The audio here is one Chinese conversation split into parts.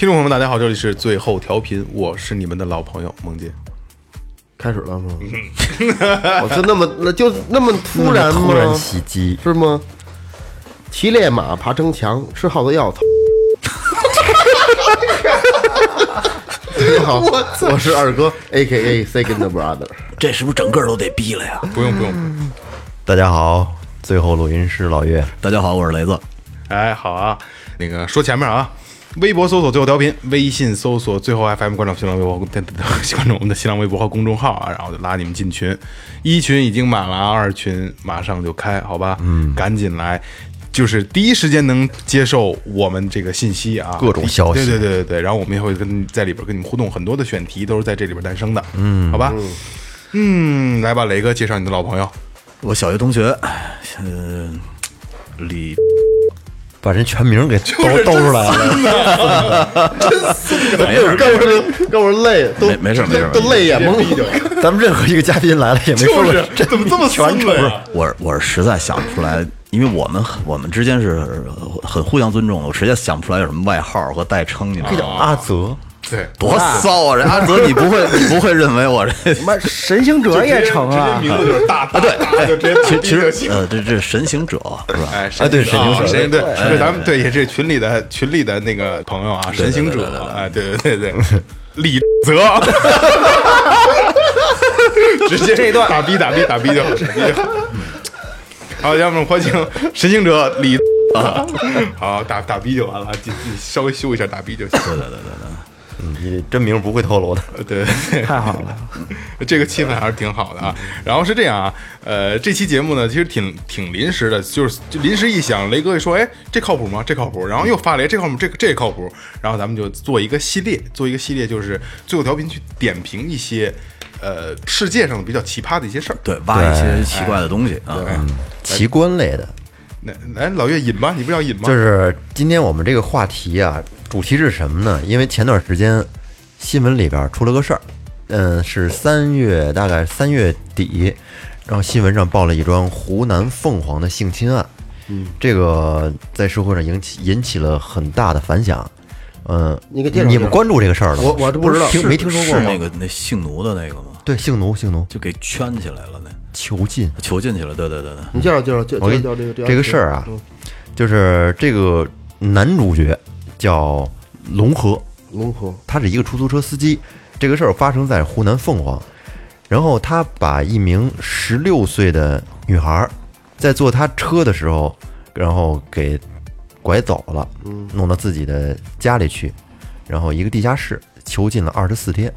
听众朋友们，大家好，这里是最后调频，我是你们的老朋友梦姐。开始了吗？我就那么那就那么突然吗？突然袭击，是吗？骑烈马，爬城墙，吃耗子药。操！大家好，我是二哥，A K A Second Brother。这是不是整个都得逼了呀？不用不用，大家好，最后录音师老岳，大家好，我是雷子。哎，好啊，那个说前面啊，微博搜索最后调频，微信搜索最后 FM，关注新浪微博，关注我们的新浪微博和公众号啊，然后就拉你们进群，一群已经满了，二群马上就开，好吧？嗯，赶紧来。就是第一时间能接受我们这个信息啊，各种消息。对对对对对，然后我们也会跟在里边跟你们互动，很多的选题都是在这里边诞生的，嗯，好吧，嗯，来吧，雷哥介绍你的老朋友，我小学同学，呃，李把人全名给兜兜出来了。没事跟我跟我累，都没没事没事都泪眼蒙蒙。咱们任何一个嘉宾来了也没说过这怎么这么全不是我我是实在想不出来，因为我们我们之间是很互相尊重的，我实在想不出来有什么外号和代称，你知道这叫吗？阿泽，对，多骚啊！人阿泽，你不会你不会认为我这什么神行者也成啊！名字就是大啊，对，就直接其其实实呃这这神行者是吧？哎，啊对神行者神对，是咱们对也是群里的群里的那个朋友啊，神行者，哎，对对对对，李泽，直接这一段打逼打逼打逼就好，打逼就好。好，要么欢迎神行者李，好打打逼就完了，你你稍微修一下打逼就行。对对对你真名不会透露的。对 对对，太好了，这个气氛还是挺好的啊。然后是这样啊，呃，这期节目呢，其实挺挺临时的，就是就临时一想，雷哥一说，哎，这靠谱吗？这靠谱。然后又发了，哎这靠谱，这个这个靠谱。然后咱们就做一个系列，做一个系列，就是最后调频去点评一些呃世界上比较奇葩的一些事儿。对，挖一些奇怪的东西啊。哎，奇观类的，那来老岳引吧，你不是要引吗？就是今天我们这个话题啊，主题是什么呢？因为前段时间新闻里边出了个事儿，嗯，是三月大概三月底，然后新闻上报了一桩湖南凤凰的性侵案，嗯，这个在社会上引起引起了很大的反响，嗯，你给介绍你们关注这个事儿了吗？我我都不知道听没听说过是那？个那性奴的那个吗？对，性奴，性奴，就给圈起来了，那囚禁。囚禁去了。对对对对，你介绍介绍介我给你介绍这个这个事儿啊，就是这个男主角叫龙河，龙河他是一个出租车司机。这个事儿发生在湖南凤凰，然后他把一名十六岁的女孩儿在坐他车的时候，然后给拐走了，弄到自己的家里去，然后一个地下室囚禁了二十四天，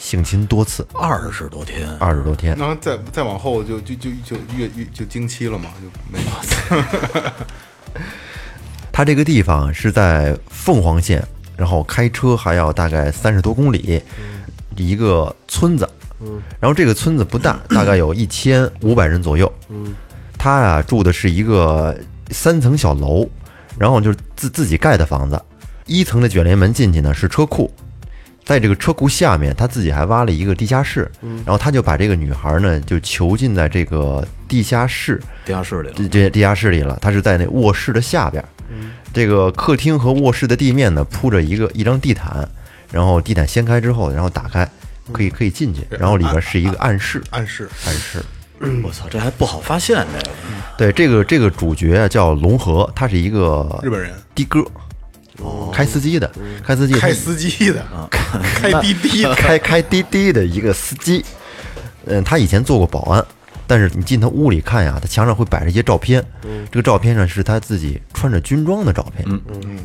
性侵多次，二十多天，二十多天。然后再再往后就就就就越越就经期了嘛，就没了。他这个地方是在凤凰县，然后开车还要大概三十多公里，一个村子。然后这个村子不大，大概有一千五百人左右。他呀住的是一个三层小楼，然后就是自自己盖的房子。一层的卷帘门进去呢是车库，在这个车库下面，他自己还挖了一个地下室。然后他就把这个女孩呢就囚禁在这个地下室。地下室里了。这这地下室里了，他是在那卧室的下边儿。这个客厅和卧室的地面呢铺着一个一张地毯，然后地毯掀开之后，然后打开，可以可以进去，然后里边是一个暗室，暗室暗室。我操，这还不好发现这个。对，这个这个主角啊叫龙河，他是一个日本人的哥，开司机的，开司机的。开司机的，开滴滴的，开开滴滴的一个司机。嗯，他以前做过保安，但是你进他屋里看呀，他墙上会摆着一些照片，这个照片上是他自己穿着军装的照片。嗯。嗯，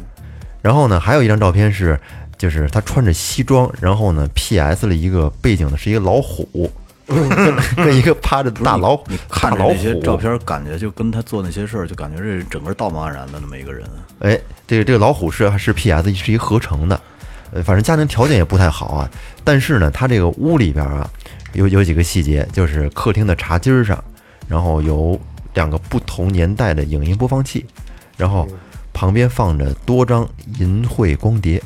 然后呢，还有一张照片是，就是他穿着西装，然后呢，P.S. 了一个背景呢是一个老虎，一个趴着大老虎你看老那些照虎。片，感觉就跟他做那些事儿，就感觉这整个道貌岸然的那么一个人。哎，这个这个老虎是是 P.S. 是一合成的，呃，反正家庭条件也不太好啊。但是呢，他这个屋里边啊，有有几个细节，就是客厅的茶几儿上，然后有两个不同年代的影音播放器，然后旁边放着多张银绘光碟，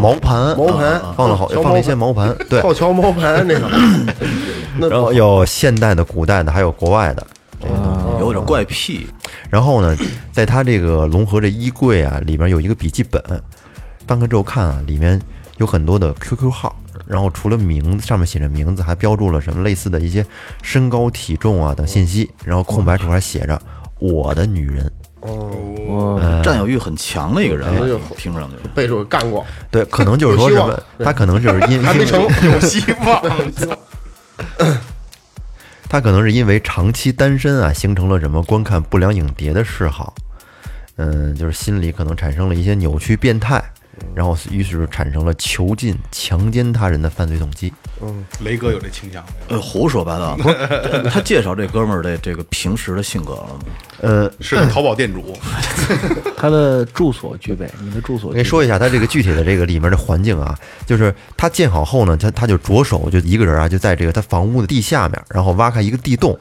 毛盘，毛盘。放了好放了一些毛盘，对，靠桥毛盘那个，那然后有现代的、古代的，还有国外的。有点怪癖，然后呢，在他这个龙河这衣柜啊，里面有一个笔记本，翻开之后看啊，里面有很多的 QQ 号，然后除了名字上面写着名字，还标注了什么类似的一些身高、体重啊等信息，然后空白处还写着“我的女人我占有欲很强的一个人听上去。背着我干过，”，对，可能就是说他可能就是因还没成，有希望。他可能是因为长期单身啊，形成了什么观看不良影碟的嗜好，嗯，就是心里可能产生了一些扭曲变态，然后于是产生了囚禁、强奸他人的犯罪动机。嗯雷哥有这倾向没有？呃，胡说八道。不 是他介绍这哥们儿的这个平时的性格了吗？呃，是个淘宝店主，他的住所具备，你的住所我跟你说一下他这个具体的这个里面的环境啊，就是他建好后呢，他他就着手就一个人啊，就在这个他房屋的地下面，然后挖开一个地洞，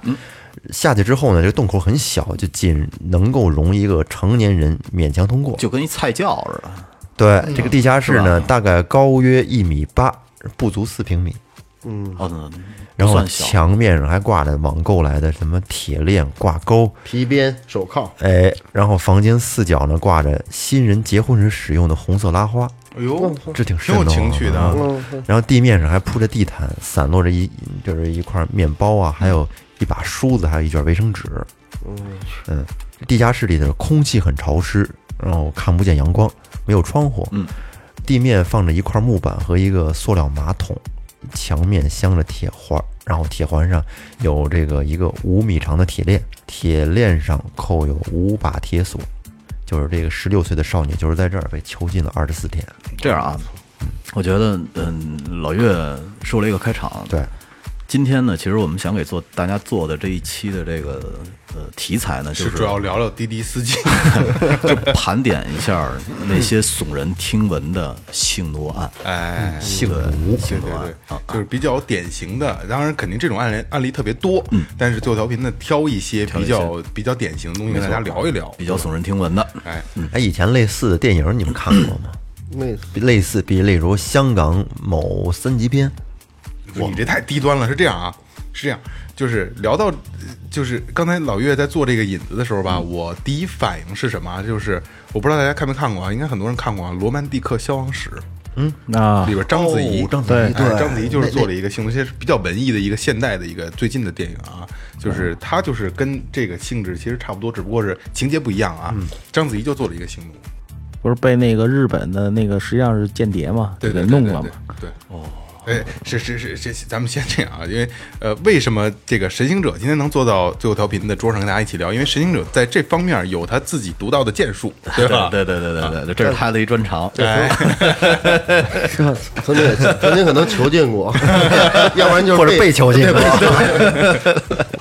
下去之后呢，这个洞口很小，就仅能够容一个成年人勉强通过。就跟一菜窖似的。对，这个地下室呢，大概高约一米八，不足四平米。嗯，然后。墙面上还挂着网购来的什么铁链、挂钩，皮鞭、手铐，哎，然后房间四角呢挂着新人结婚时使用的红色拉花，哎呦，这挺挺有情趣的啊。啊。然后地面上还铺着地毯，散落着一就是一块面包啊，还有一把梳子，还有一卷卫生纸。嗯地下室里的空气很潮湿，然后看不见阳光，没有窗户。嗯，地面放着一块木板和一个塑料马桶，墙面镶着铁环，然后铁环上有这个一个五米长的铁链，铁链上扣有五把铁锁。就是这个十六岁的少女，就是在这儿被囚禁了二十四天。这样啊，我觉得，嗯，老岳说了一个开场。对，今天呢，其实我们想给做大家做的这一期的这个呃题材呢，就是主要聊聊滴滴司机，就盘点一下那些耸人听闻的性奴案。哎，性奴对对对，就是比较典型的。当然，肯定这种案例案例特别多，但是最后调频呢，挑一些比较比较典型的东西跟大家聊一聊，比较耸人听闻的，哎，哎，以前类似的电影你们看过吗？那比类似，比例如香港某三级片，你这太低端了。是这样啊，是这样，就是聊到，就是刚才老岳在做这个引子的时候吧，我第一反应是什么啊？就是我不知道大家看没看过啊，应该很多人看过啊，《罗曼蒂克消亡史》嗯，那里边章子怡，哦章子怡章子怡就是做了一个性，这是比较文艺的一个现代的一个最近的电影啊，就是它就是跟这个性质其实差不多，只不过是情节不一样啊。章子怡就做了一个性奴，不是被那个日本的那个实际上是间谍嘛，对对给弄了嘛。对哦。哎，是是是这，咱们先这样啊，因为呃，为什么这个神行者今天能坐到最后调频的桌上跟大家一起聊？因为神行者在这方面有他自己独到的建树，对吧？对对对对对对，这是他的一专长。哎，曾经曾经可能囚禁过，要不然就是或者被囚禁过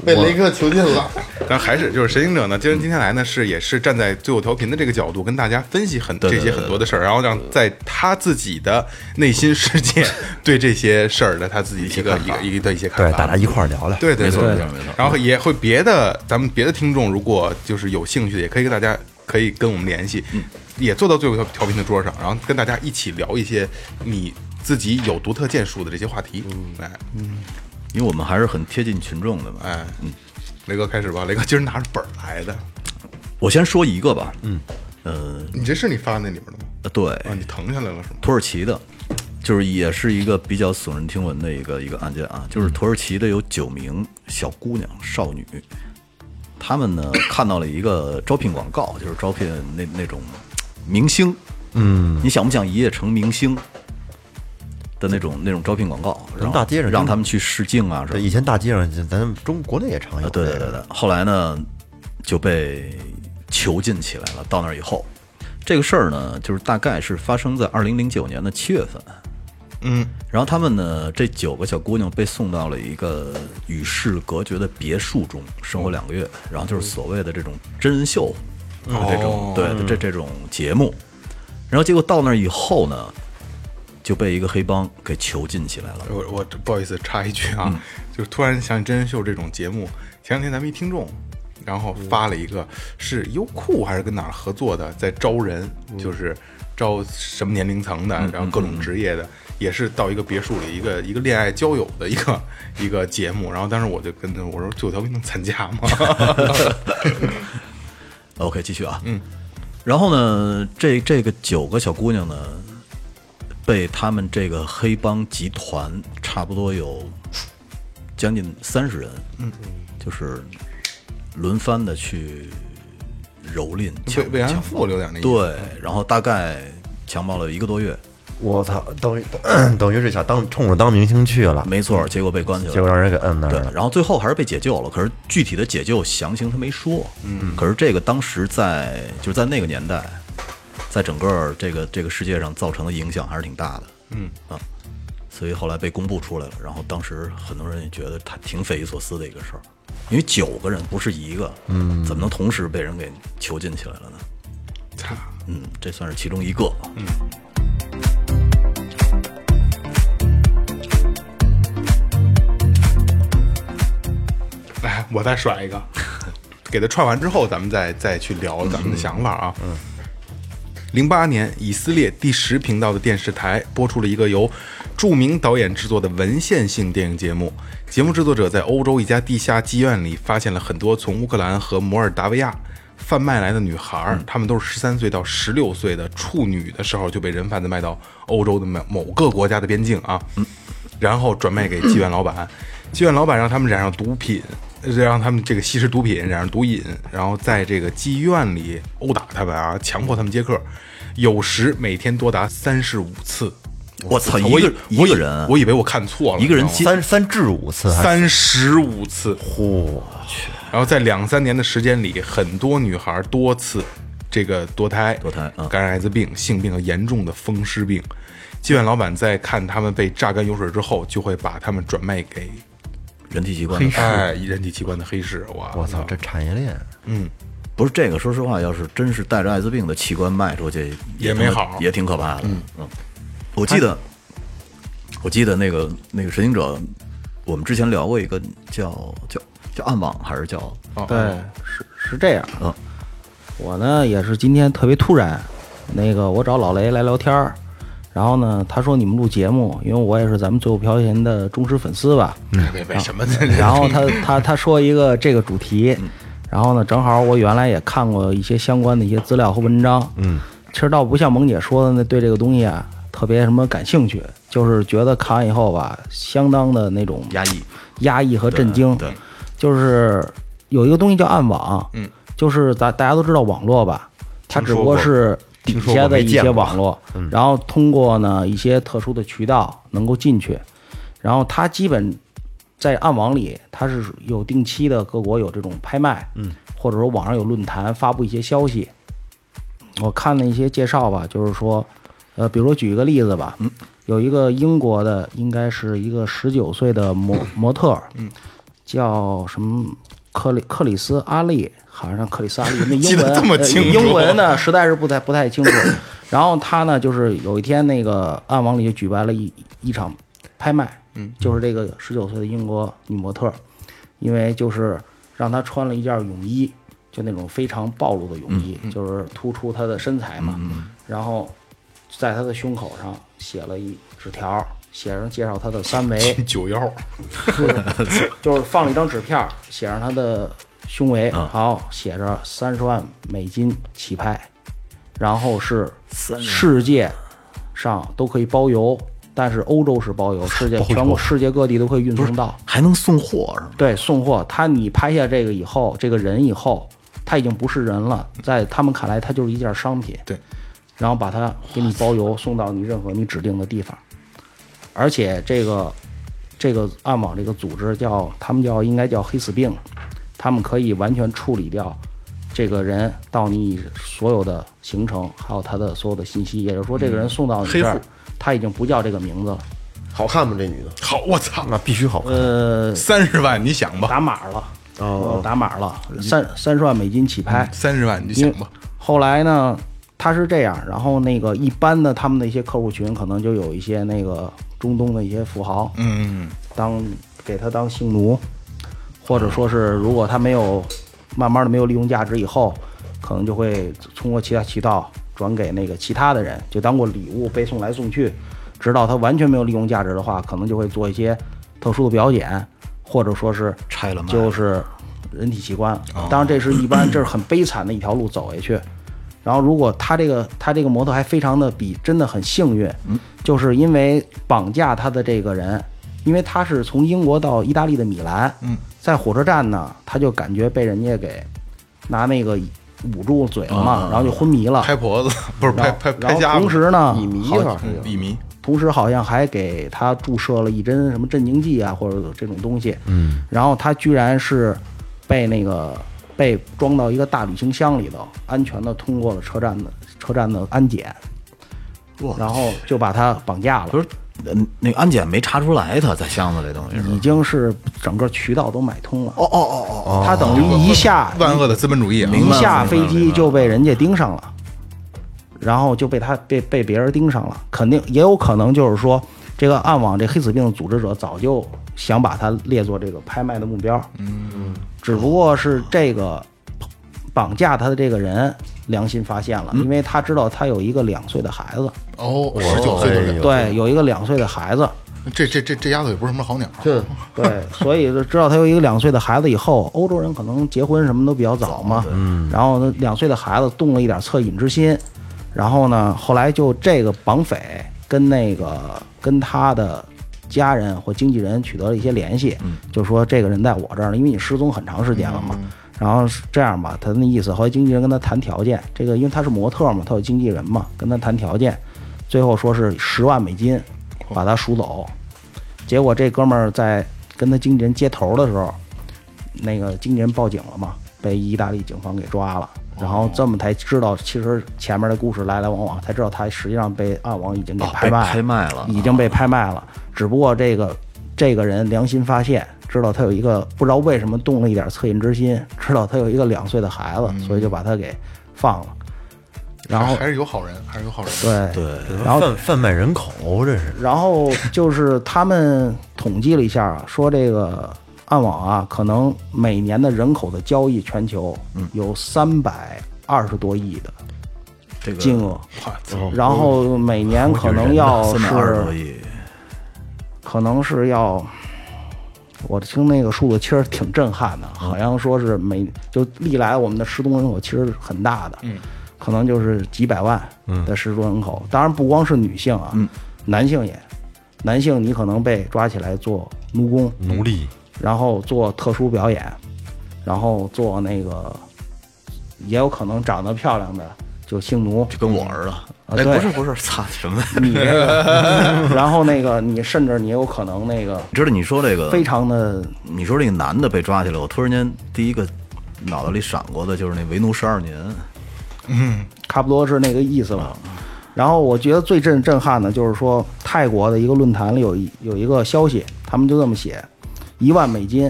被雷克囚禁了。但还是就是神行者呢，今天今天来呢是也是站在最后调频的这个角度跟大家分析很对对这些很多的事儿，然后让在他自己的内心世界 对这些事儿的他自己一个一个一个的一些看对，法。大家一块儿聊聊。对对对对没错没错没错。然后也会别的咱们别的听众如果就是有兴趣的，也可以跟大家可以跟我们联系，也坐到最后调调频的桌上，然后跟大家一起聊一些你自己有独特建树的这些话题。哎。因为我们还是很贴近群众的嘛。哎，雷哥开始吧，雷哥今儿拿着本儿来的，我先说一个吧，嗯，呃，你这是你发那里边的吗？对，啊，你腾下来了是吗？土耳其的，就是也是一个比较耸人听闻的一个一个案件啊，就是土耳其的有九名小姑娘少女，她们呢看到了一个招聘广告，就是招聘那那种明星，嗯，你想不想一夜成明星的那种那种招聘广告？咱让大街上让他们去试镜啊什么以前大街上咱中国内也常有。啊，对对对对。后来呢，就被囚禁起来了。到那儿以后，这个事儿呢，就是大概是发生在二零零九年的七月份。嗯，然后他们呢，这九个小姑娘被送到了一个与世隔绝的别墅中生活两个月，然后就是所谓的这种真人秀，啊这种对这这种节目。然后结果到那儿以后呢，就被一个黑帮给囚禁起来了。我我不好意思插一句啊，就是突然想起真人秀这种节目，前两天咱们一听众，然后发了一个是优酷还是跟哪儿合作的，在招人，就是招什么年龄层的，然后各种职业的，也是到一个别墅里一个一个恋爱交友的一个 一个节目，然后当时我就跟他我说九条兵能参加吗？OK，继续啊。嗯，然后呢，这这个九个小姑娘呢，被他们这个黑帮集团差不多有将近三十人，嗯，就是轮番的去蹂躏、强慰慰安强妇有点那。对，然后大概强暴了一个多月，我操，等于等于是想当冲着当明星去了，没错，结果被关起来了，结果让人给摁那儿对，了。然后最后还是被解救了，可是具体的解救详情他没说。嗯，可是这个当时在就是在那个年代，在整个这个这个世界上造成的影响还是挺大的。嗯啊，所以后来被公布出来了，然后当时很多人也觉得他挺匪夷所思的一个事儿，因为九个人不是一个，嗯，怎么能同时被人给囚禁起来了呢？操，嗯，这算是其中一个。嗯，来，我再甩一个，给他串完之后，咱们再再去聊咱们的想法啊。嗯。零八年，以色列第十频道的电视台播出了一个由著名导演制作的文献性电影节目。节目制作者在欧洲一家地下妓院里发现了很多从乌克兰和摩尔达维亚贩卖来的女孩儿，她们都是十三岁到十六岁的处女的时候就被人贩子卖到欧洲的某某个国家的边境啊。然后转卖给妓院老板，妓院老板让他们染上毒品，呃让他们这个吸食毒品，染上毒瘾，然后在这个妓院里殴打他们啊，强迫他们接客，有时每天多达三十五次。我操，一个一个人啊，我以为我看错了，一个人你知道吗三三至五次，三十五次，我去！然后在两三年的时间里，很多女孩多次这个堕胎、堕胎嗯感染艾滋病、性病和严重的风湿病。妓院老板在看他们被榨干油水之后，就会把他们转卖给人体器官黑市。哎人体器官的黑市。哇，我操，这产业链，嗯。不是这个，说实话，要是真是带着艾滋病的器官卖出去，也没好。也挺可怕的。嗯。我记得，我记得那个那个神行者，我们之前聊过一个叫叫叫暗网还是叫？哦。对，是是这样。嗯，我呢也是今天特别突然，那个我找老雷来聊天儿，然后呢他说你们录节目，因为我也是咱们最后调频的忠实粉丝吧，为为什么呢？然后他他他说一个这个主题，然后呢正好我原来也看过一些相关的一些资料和文章，嗯，其实倒不像萌姐说的那对这个东西啊特别什么感兴趣，就是觉得看完以后吧，相当的那种压抑？压抑和震惊。对，就是有一个东西叫暗网，嗯，就是咱大家都知道网络吧，它只不过。是底下的一些网络，然后通过呢一些特殊的渠道能够进去，然后它基本在暗网里，它是有定期的各国有这种拍卖，嗯，或者说网上有论坛发布一些消息。我看了一些介绍吧，就是说，呃，比如说举一个例子吧，嗯，有一个英国的，应该是一个十九岁的模模特，嗯，叫什么克里克里斯阿利，好像克里斯阿利，那英文 呃这么清楚。英文呢实在是不太不太清楚。然后他呢，就是有一天那个暗网里就举办了一一场拍卖，嗯，就是这个十九岁的英国女模特，因为就是让她穿了一件泳衣，就那种非常暴露的泳衣，就是突出她的身材嘛。然后在她的胸口上写了一纸条，写上介绍她的三围，九幺，就是放了一张纸片儿，写上她的胸围，好写着三十万美金起拍，然后是世界上都可以包邮，但是欧洲是包邮，世界全国世界各地都可以运送到。还能送货是吗？对，送货。他你拍下这个以后，这个人以后，他已经不是人了，在他们看来，他就是一件商品。对，然后把它给你包邮送到你任何你指定的地方，而且这个这个暗网这个组织叫他们叫应该叫黑死病，他们可以完全处理掉这个人到你所有的行程，还有他的所有的信息，也就是说，这个人送到你这儿他已经不叫这个名字了。好看吗？这女的？好，我操，那必须好看。呃，三十万你想吧，打码了，哦，打码了，三三十万美金起拍。三十万你就想吧，后来呢，他是这样，然后那个一般的他们的一些客户群，可能就有一些那个中东的一些富豪，嗯，当给他当性奴，或者说是如果他没有慢慢的没有利用价值以后，可能就会通过其他渠道转给那个其他的人，就当过礼物被送来送去，直到他完全没有利用价值的话，可能就会做一些特殊的表演，或者说是拆了卖就是人体器官。当然这是一般，这是很悲惨的一条路走下去。然后，如果他这个他这个模特还非常的比真的很幸运，就是因为绑架他的这个人，因为他是从英国到意大利的米兰，嗯，在火车站呢，他就感觉被人家给拿那个捂住嘴了嘛，然后就昏迷了。拍婆子不是拍然后然后拍拍家伙同时呢，乙醚好好像是乙醚，同时好像还给他注射了一针什么镇静剂啊，或者这种东西。嗯，然后他居然是被那个被装到一个大旅行箱里头，安全的通过了车站的车站的安检，哇然后就把他绑架了不。是，呃那个安检没查出来，他在箱子里东西是。已经是整个渠道都买通了，哦哦哦哦，他等于一下万恶的资本主义啊，一下飞机就被人家盯上了，然后就被他被被别人盯上了，肯定也有可能就是说，这个暗网这黑死病的组织者早就想把他列作这个拍卖的目标，嗯，只不过是这个绑架他的这个人良心发现了，因为他知道他有一个两岁的孩子，哦，十九岁的人，对，有一个两岁的孩子，这这这这丫头也不是什么好鸟，这 对，所以就知道他有一个两岁的孩子以后，欧洲人可能结婚什么都比较早嘛，嗯，然后呢，两岁的孩子动了一点恻隐之心，然后呢，后来就这个绑匪跟那个跟他的家人或经纪人取得了一些联系，就说这个人在我这儿呢，因为你失踪很长时间了嘛。然后是这样吧，他那意思，后来经纪人跟他谈条件，这个因为他是模特嘛，他有经纪人嘛，跟他谈条件，最后说是十万美金把他赎走，结果这哥们儿在跟他经纪人接头的时候，那个经纪人报警了嘛，被意大利警方给抓了。然后这么才知道，其实前面的故事来来往往，才知道他实际上被暗网已经给拍卖了，拍卖了已经被拍卖了。只不过这个这个人良心发现，知道他有一个不知道为什么动了一点恻隐之心，知道他有一个两岁的孩子，所以就把他给放了。然后还是有好人，还是有好人。对对，然后贩贩卖人口，这是然后就是他们统计了一下啊，说这个暗网啊，可能每年的人口的交易全球有三百二十多亿的这个金额，然后每年可能要三百二十多是亿，可能是要。我听那个数字其实挺震撼的，好像说是每就历来我们的失踪人口其实很大的，嗯，可能就是几百万的失踪人口。当然不光是女性啊，男性也，男性你可能被抓起来做奴工，奴隶。然后做特殊表演，然后做那个，也有可能长得漂亮的就性奴，就跟我儿子。哎，不是不是，操什么？你这个，然后那个你甚至你有可能那个知道你说这个非常的你说这个男的被抓起来，我突然间第一个脑袋里闪过的就是那为奴十二年，差不多是那个意思吧。然后我觉得最震震撼的就是说，泰国的一个论坛里有一有一个消息，他们就这么写：一万美金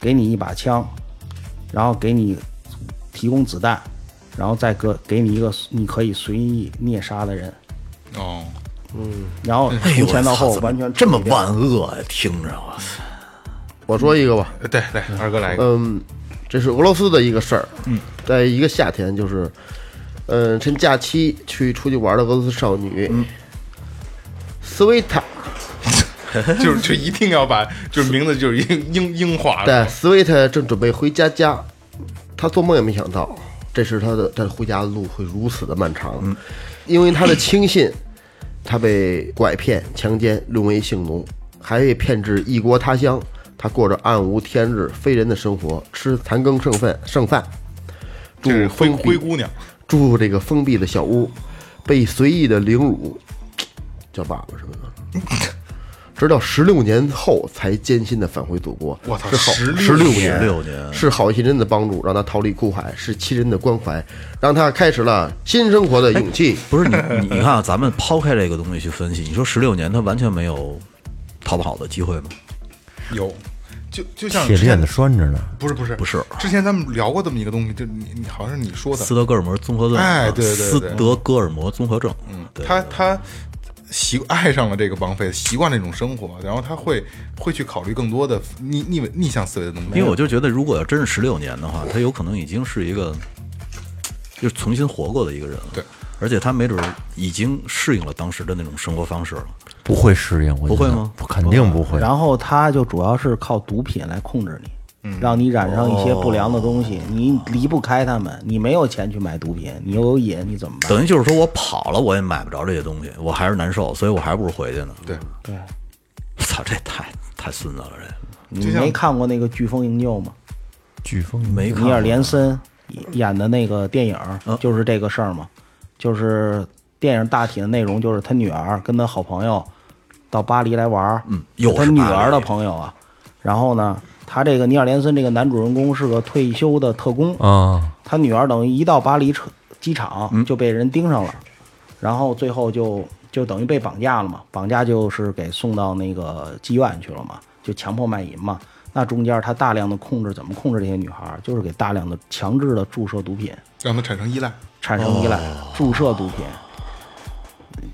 给你一把枪，然后给你提供子弹，然后再给给你一个你可以随意虐杀的人，哦，嗯。然后从前到后完全这么万恶呀！听着我操，我说一个吧，对对，二哥来一个，嗯，这是俄罗斯的一个事儿。嗯，在一个夏天，就是，嗯，趁假期去出去玩的俄罗斯少女，斯维塔，就是就一定要把就是名字就是英英英化对，了，斯维塔正准备回家家，她做梦也没想到，这是她的她回家的路会如此的漫长。嗯，因为她的轻信，她被拐骗、强奸，沦为性奴，还被骗至异国他乡。她过着暗无天日、非人的生活，吃残羹剩饭剩饭，住灰灰姑娘，住这个封闭的小屋，被随意的凌辱，叫爸爸什么的，直到十六年后才艰辛的返回祖国。我操是好16十六年，16年是好心人的帮助，让他逃离苦海；是亲人的关怀，让他开始了新生活的勇气。不是你你你看啊，咱们抛开这个东西去分析，你说十六年他完全没有逃跑的机会吗？有，就就像铁链子拴着呢。不是不是不是之前咱们聊过这么一个东西，就你你好像是你说的，斯德哥尔摩综合症，哎对对对斯德哥尔摩综合症，嗯，他他习爱上了这个绑匪，习惯这种生活，然后他会会去考虑更多的逆逆逆向思维的东西。因为我就觉得，如果要真是十六年的话，他有可能已经是一个就是重新活过的一个人了。对，而且他没准已经适应了当时的那种生活方式了。不会适应，我觉得。不会吗？不肯定不会。然后他就主要是靠毒品来控制你，让你染上一些不良的东西，你离不开他们，你没有钱去买毒品，你又有瘾，你怎么办？等于就是说我跑了，我也买不着这些东西，我还是难受，所以我还不如回去呢。对，对，操，这太太孙子了，这。你没看过那个《飓风营救》吗？飓风没看尼尔连森演的那个电影就是这个事儿嘛，就是电影大体的内容就是他女儿跟他好朋友到巴黎来玩儿，嗯又是他女儿的朋友啊，然后呢，他这个尼尔连森这个男主人公是个退休的特工，啊，他女儿等于一到巴黎车机场就被人盯上了，然后最后就就等于被绑架了嘛，绑架就是给送到那个妓院去了嘛，就强迫卖淫嘛。那中间他大量的控制怎么控制这些女孩儿，就是给大量的强制的注射毒品，让他产生依赖。产生依赖，注射毒品。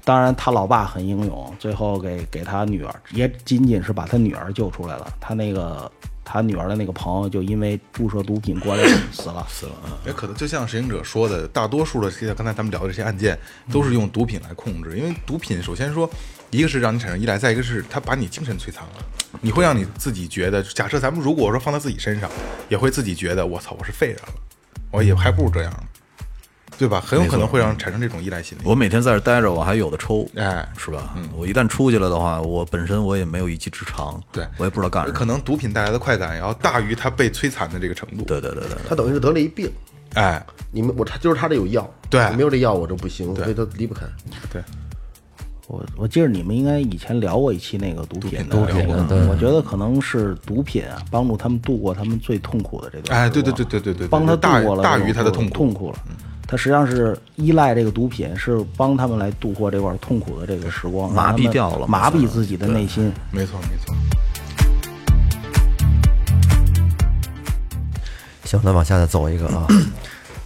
当然，他老爸很英勇，最后给给他女儿，也仅仅是把他女儿救出来了。他那个他女儿的那个朋友就因为注射毒品过量死了，死了。也可能就像实行者说的，大多数的这些刚才咱们聊的这些案件，都是用毒品来控制。因为毒品首先说，一个是让你产生依赖，再一个是它把你精神摧残了，你会让你自己觉得，假设咱们如果说放在自己身上，也会自己觉得我操，我是废人了，我也还不如这样呢，对吧？很有可能会让人产生这种依赖心理。我每天在这待着，我还有的抽，哎是吧？嗯我一旦出去了的话，我本身我也没有一技之长，对我也不知道干什么。可能毒品带来的快感也要大于他被摧残的这个程度。对对对对，他等于是得了一病，哎，你们我他就是他这有药，对没有这药我就不行，所以他离不开。对，我我记得你们应该以前聊过一期那个毒品的对我觉得可能是毒品啊，帮助他们度过他们最痛苦的这段哎，对对对对对对对，帮他大度过了大于他的痛苦。痛苦了。他实际上是依赖这个毒品，是帮他们来度过这块痛苦的这个时光，麻痹掉了麻痹自己的内心。没错没错。行，咱往下再走一个啊。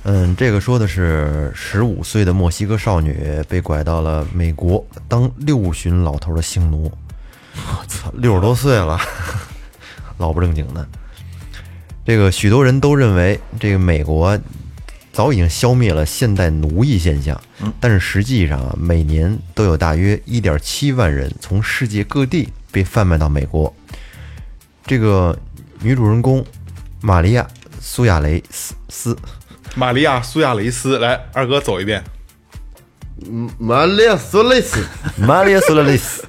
嗯，这个说的是十五岁的墨西哥少女被拐到了美国当六旬老头的性奴。我操，六十多岁了，老不正经的。这个许多人都认为，这个美国早已经消灭了现代奴役现象，但是实际上啊，每年都有大约一点七万人从世界各地被贩卖到美国。这个女主人公玛利亚·苏亚雷斯斯，玛利亚·苏亚雷斯，来，二哥走一遍。嗯，玛利亚·苏雷斯，玛利亚·苏亚雷斯，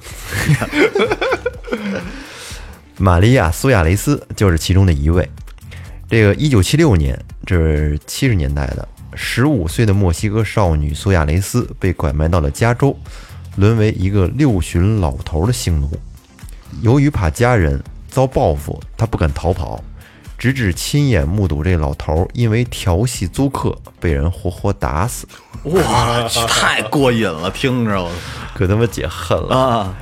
玛利亚· 苏亚雷斯就是其中的一位。这个一九七六年，这是七十年代的，十五岁的墨西哥少女苏亚雷斯被拐卖到了加州，沦为一个六旬老头的性奴。由于怕家人遭报复，她不敢逃跑，直至亲眼目睹这老头因为调戏租客被人活活打死，哇，太过瘾了，听着我。可他妈解恨了。啊，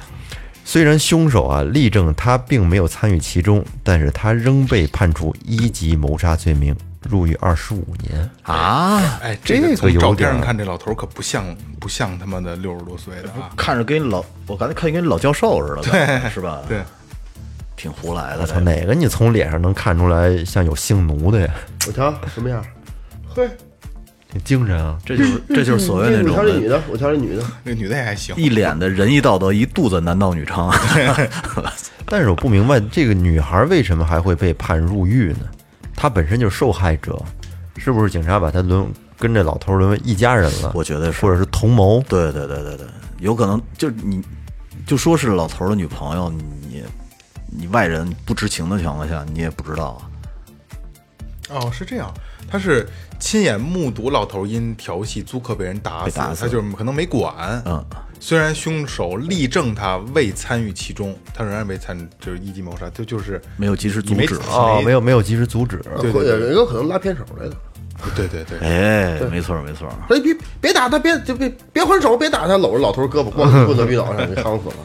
虽然凶手啊力证他并没有参与其中，但是他仍被判处一级谋杀罪名，入狱二十五年。啊，哎，这个个从有点儿照片上看，这老头儿可不像不像他妈的六十多岁的啊。看着跟老我刚才看跟老教授似的，对，是吧？对，挺胡来的我操，哪个你从脸上能看出来像有性奴的呀？我瞧什么样？嘿，挺精神啊！这就是这就是所谓那种我瞧这女的，我瞧这女的，那女的也还行。一脸的仁义道德，一肚子男盗女娼。但是我不明白这个女孩为什么还会被判入狱呢？她本身就是受害者，是不是警察把他沦跟这老头沦为一家人了？我觉得是或者是同谋。对对对对对，有可能就是你，就说是老头儿的女朋友，你你外人不知情的情况下，你也不知道啊。哦，是这样，他是亲眼目睹老头因调戏租客被人打死，打死他就是可能没管，嗯，虽然凶手力证他未参与其中，他仍然没参，就是一级谋杀，就就是没有及时阻止。啊，没有没有及时阻止，对对对也有可能拉偏手来的。对对对，哎，没错没错，哎，别别打他，别就别别还手，别打他，搂着老头胳膊，咣棍子逼倒上，给夯死了。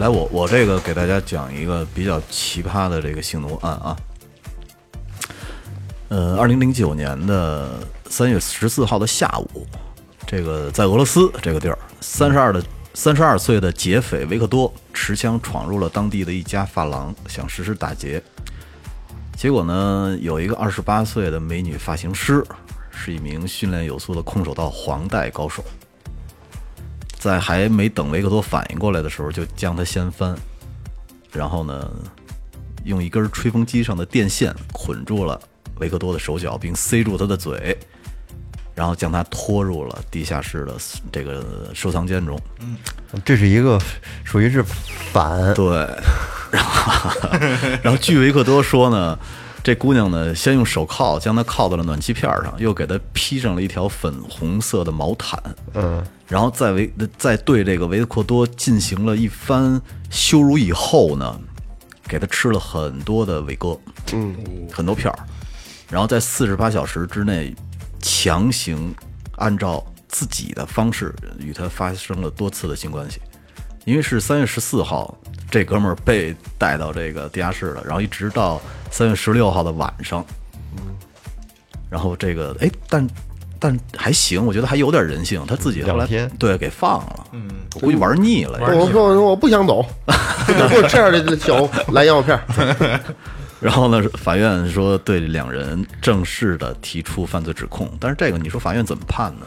来，我我这个给大家讲一个比较奇葩的这个性奴案啊。呃，二零零九年的三月十四号的下午，这个在俄罗斯这个地儿，三十二的三十二岁的劫匪维克多持枪闯入了当地的一家发廊，想实施打劫。结果呢，有一个二十八岁的美女发型师，是一名训练有素的空手道黄带高手。在还没等维克多反应过来的时候，就将他掀翻，然后呢，用一根吹风机上的电线捆住了维克多的手脚，并塞住他的嘴，然后将他拖入了地下室的这个收藏间中。这是一个属于是反，对，然后 然后据维克多说呢，这姑娘呢先用手铐将他铐到了暖气片上，又给他披上了一条粉红色的毛毯，嗯，然后在维在对这个维克多进行了一番羞辱以后呢，给他吃了很多的伟哥，嗯，很多片儿，然后在四十八小时之内强行按照自己的方式与他发生了多次的性关系，因为是三月十四号，这哥们儿被带到这个地下室了，然后一直到三月十六号的晚上，然后这个哎，但但还行，我觉得还有点人性，他自己后来两天。对给放了，嗯，我估计玩腻了，我说我说我不想走，给 我这样的小蓝药片儿。然后呢，法院说对两人正式的提出犯罪指控，但是这个你说法院怎么判呢？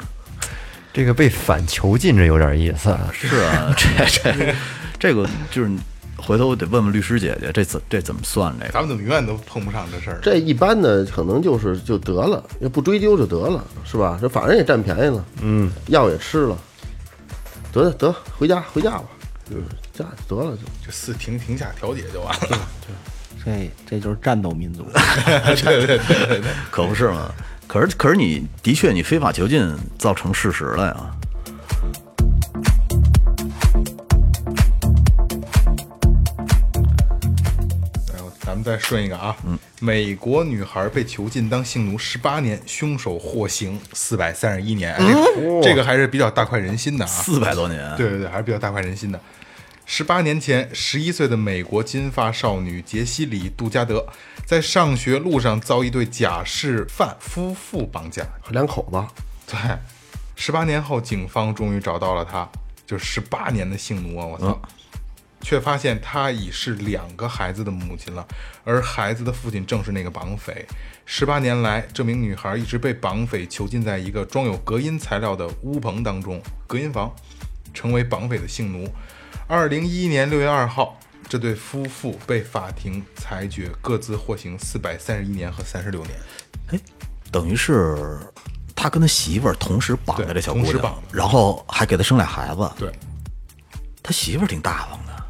这个被反囚禁这有点意思啊。是啊，这这这个就是回头我得问问律师姐姐，这怎这怎么算这个？咱们怎么永远都碰不上这事儿？这一般的可能就是就得了，要不追究就得了，是吧？这反正也占便宜了，嗯，药也吃了，得得回家回家吧，就是家得了就。就四庭庭下调解就完了。对这这就是战斗民族。对对对可不是嘛？可是可是你的确你非法囚禁造成事实了呀。咱们再顺一个啊，美国女孩被囚禁当性奴十八年，凶手获刑四百三十一年，哎，这这个还是比较大快人心的啊。四百多年，对对对，还是比较大快人心的。十八年前，十一岁的美国金发少女杰西里·杜加德在上学路上遭一对假释犯夫妇绑架。两口子，对，十八年后，警方终于找到了她，就十八年的性奴啊！我操，却发现她已是两个孩子的母亲了，而孩子的父亲正是那个绑匪。十八年来，这名女孩一直被绑匪囚禁在一个装有隔音材料的屋棚当中，隔音房，成为绑匪的性奴。二零一一年六月二号，这对夫妇被法庭裁决各自获刑四百三十一年和三十六年。哎，等于是他跟他媳妇儿同时绑在这小姑娘然后还给他生俩孩子。对，他媳妇儿挺大方的，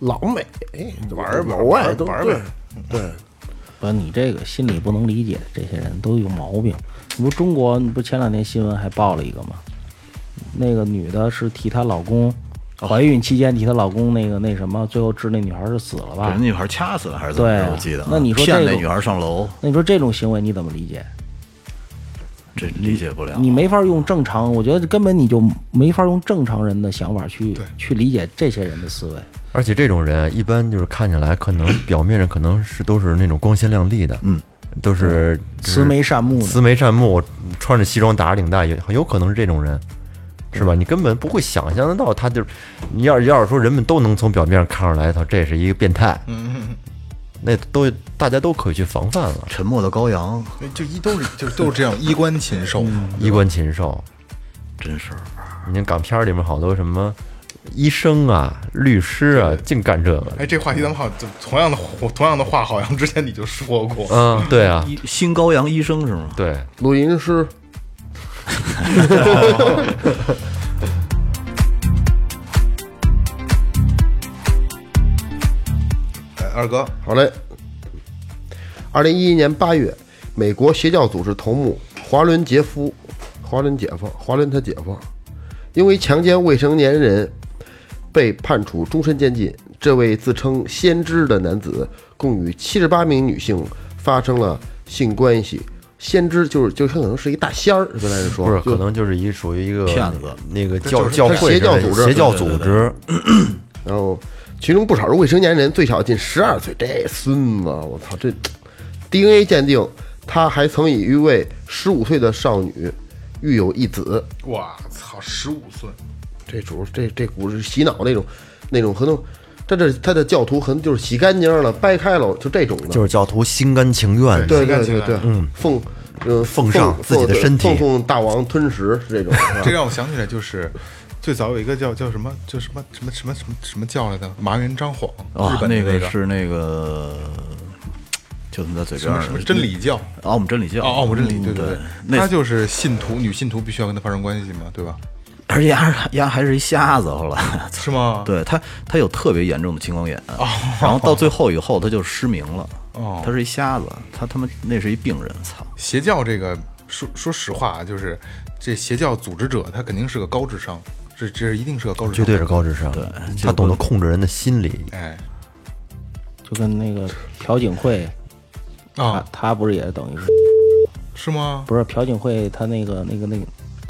老美玩儿老外都对玩儿呗对，不，你这个心里不能理解，这些人都有毛病。你不中国，你不前两天新闻还报了一个吗？那个女的是替她老公怀孕期间替她老公那个那什么，最后治那女孩是死了吧给人？女孩掐死了还是怎么着？对我记得啊。那你说骗那女孩上楼，那你说这种行为你怎么理解？这理解不了。你没法用正常，我觉得根本你就没法用正常人的想法去去理解这些人的思维。而且这种人啊一般就是看起来可能表面上可能是都是那种光鲜亮丽的，嗯，都是慈眉善目慈眉善目，穿着西装打着领带，有有可能是这种人，是吧？你根本不会想象得到他就是，你要要是说人们都能从表面上看出来，他这是一个变态，那都大家都可以去防范了，沉默的羔羊，就一都是就都是这样衣冠禽兽。衣冠禽兽。真是你看港片里面好多什么医生啊、律师啊，净干这个。哎，这话题咱们好像就同样的同样的话，好像之前你就说过。嗯，对啊，新羔羊医生是吗？对，录音师哈哈哈哈哈哎二哥，好嘞。二零一一年八月，美国邪教组织头目华伦杰夫，华伦姐夫，华伦他姐夫，因为强奸未成年人被判处终身监禁。这位自称先知的男子共与七十八名女性发生了性关系。先知就是就他可能是一个大仙儿，跟咱说，不是，就可能就是一属于一个骗子那个教教会邪教组织邪教组织，然后其中不少是未成年人，最小近十二岁。这孙子，我操！这 DNA 鉴定，他还曾与一位十五岁的少女育有一子。我操，十五岁，这主这这股是洗脑那种那种，可能他这他的教徒可能就是洗干净了，掰开了，就这种的。就是教徒心甘情愿。的，对心甘情愿对对对，嗯，奉呃奉上自己的身体。奉奉大王吞食是这种。这让我想起来，就是最早有一个叫叫什么，叫什么什么什么什么什么教来的，麻原彰晃，哦日，本那那个是那个，就那么在嘴边什么什么真理教。奥姆真理教，哦，奥姆真理，对嗯对。对，他就是信徒，女信徒必须要跟他发生关系嘛，对吧？而且丫丫还是一瞎子，后来。是吗？对他他有特别严重的青光眼，然后到最后以后他就失明了，哦。他是一瞎子，他他妈那是一病人，操，邪教这个，说说实话啊，就是这邪教组织者，他肯定是个高智商，这这一定是个高智商，绝对是高智商。对他懂得控制人的心理。哎。就跟那个朴槿惠，啊，他不是也等于是？是吗？不是朴槿惠她那个那个那个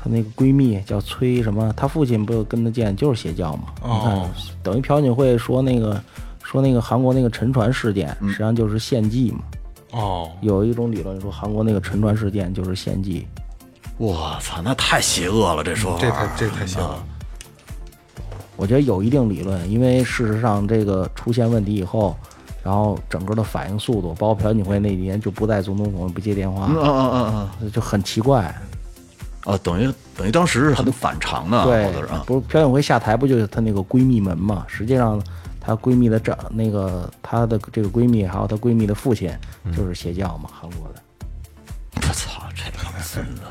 她那个闺蜜叫崔什么，她父亲不是跟她见就是邪教嘛？你哦看，等于朴槿惠说那个说那个韩国那个沉船事件，实际上就是献祭嘛。哦，有一种理论说韩国那个沉船事件就是献祭，我操，那太邪恶了，这说法这太这太邪了。我觉得有一定理论，因为事实上这个出现问题以后，然后整个的反应速度，包括朴槿惠那几年就不在总统府不接电话，嗯嗯嗯嗯就很奇怪。啊，等于等于当时是很反常的，对好多人啊，不是朴槿惠下台不就是她那个闺蜜门嘛？实际上，她闺蜜的长那个她的这个闺蜜，还有她闺蜜的父亲，就是邪教嘛，韩国的。我操，这帮孙子，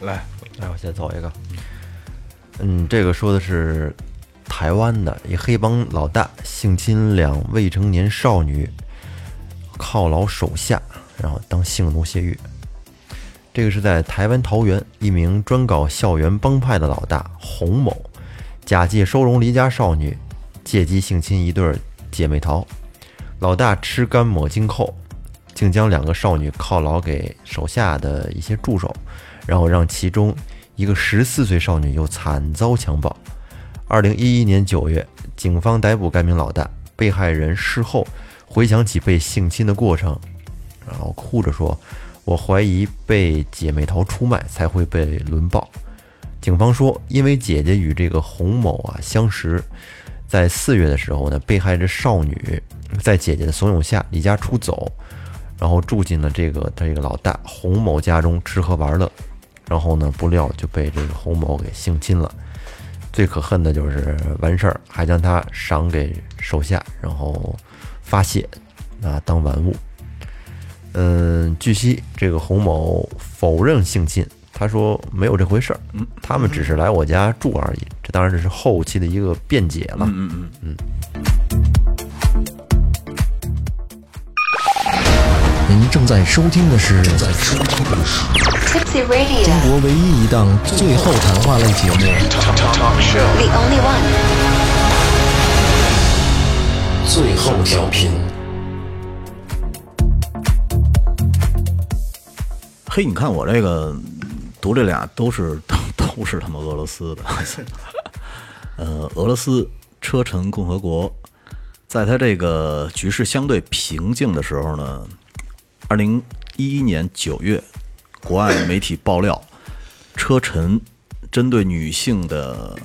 来，来，我先走一个。嗯，这个说的是台湾的一黑帮老大性侵两未成年少女，犒劳手下，然后当性奴泄欲。这个是在台湾桃园，一名专搞校园帮派的老大洪某，假借收容离家少女，借机性侵一对姐妹淘。老大吃干抹净后，竟将两个少女犒劳给手下的一些助手，然后让其中一个十四岁少女又惨遭强暴。二零一一年九月，警方逮捕该名老大。被害人事后回想起被性侵的过程，然后哭着说：“我怀疑被姐妹淘出卖才会被轮暴。”警方说，因为姐姐与这个洪某啊相识，在四月的时候呢，被害者少女在姐姐的怂恿下离家出走，然后住进了这个他这个老大洪某家中吃喝玩乐，然后呢，不料就被这个洪某给性侵了。最可恨的就是完事儿还将他赏给手下，然后发泄啊当玩物。嗯，据悉，这个洪某否认性侵，他说没有这回事儿，他们只是来我家住而已。这当然这是后期的一个辩解了。嗯嗯嗯，您正在收听的是正在收听的是 Tipsy Radio, 中国唯一一档最后谈话类节目 the only one.《最后调频》。嘿，你看我这个读这俩都是都 都是他妈俄罗斯的，呃，俄罗斯车臣共和国，在它这个局势相对平静的时候呢，二零一一年九月，国外媒体爆料，车臣针对女性的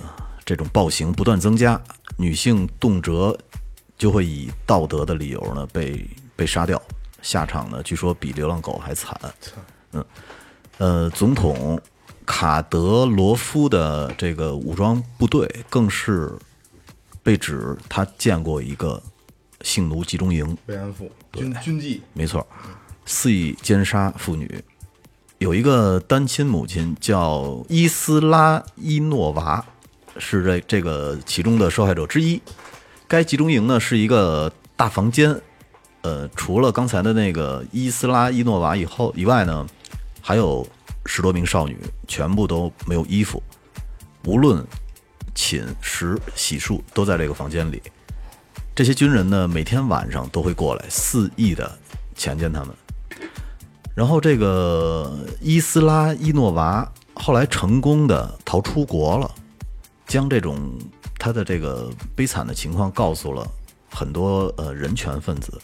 这种暴行不断增加，女性动辄就会以道德的理由呢被被杀掉，下场呢据说比流浪狗还惨。嗯呃，总统卡德罗夫的这个武装部队更是被指他见过一个性奴集中营，慰安妇军军纪，没错。肆意奸杀妇女。有一个单亲母亲叫伊斯拉伊诺娃，是这这个其中的受害者之一。该集中营呢是一个大房间，呃，除了刚才的那个伊斯拉伊诺娃以后以外呢，还有十多名少女，全部都没有衣服，无论寝食洗漱都在这个房间里。这些军人呢，每天晚上都会过来肆意的强奸他们。然后这个伊斯拉伊诺娃后来成功的逃出国了，将这种他的这个悲惨的情况告诉了很多呃人权分子。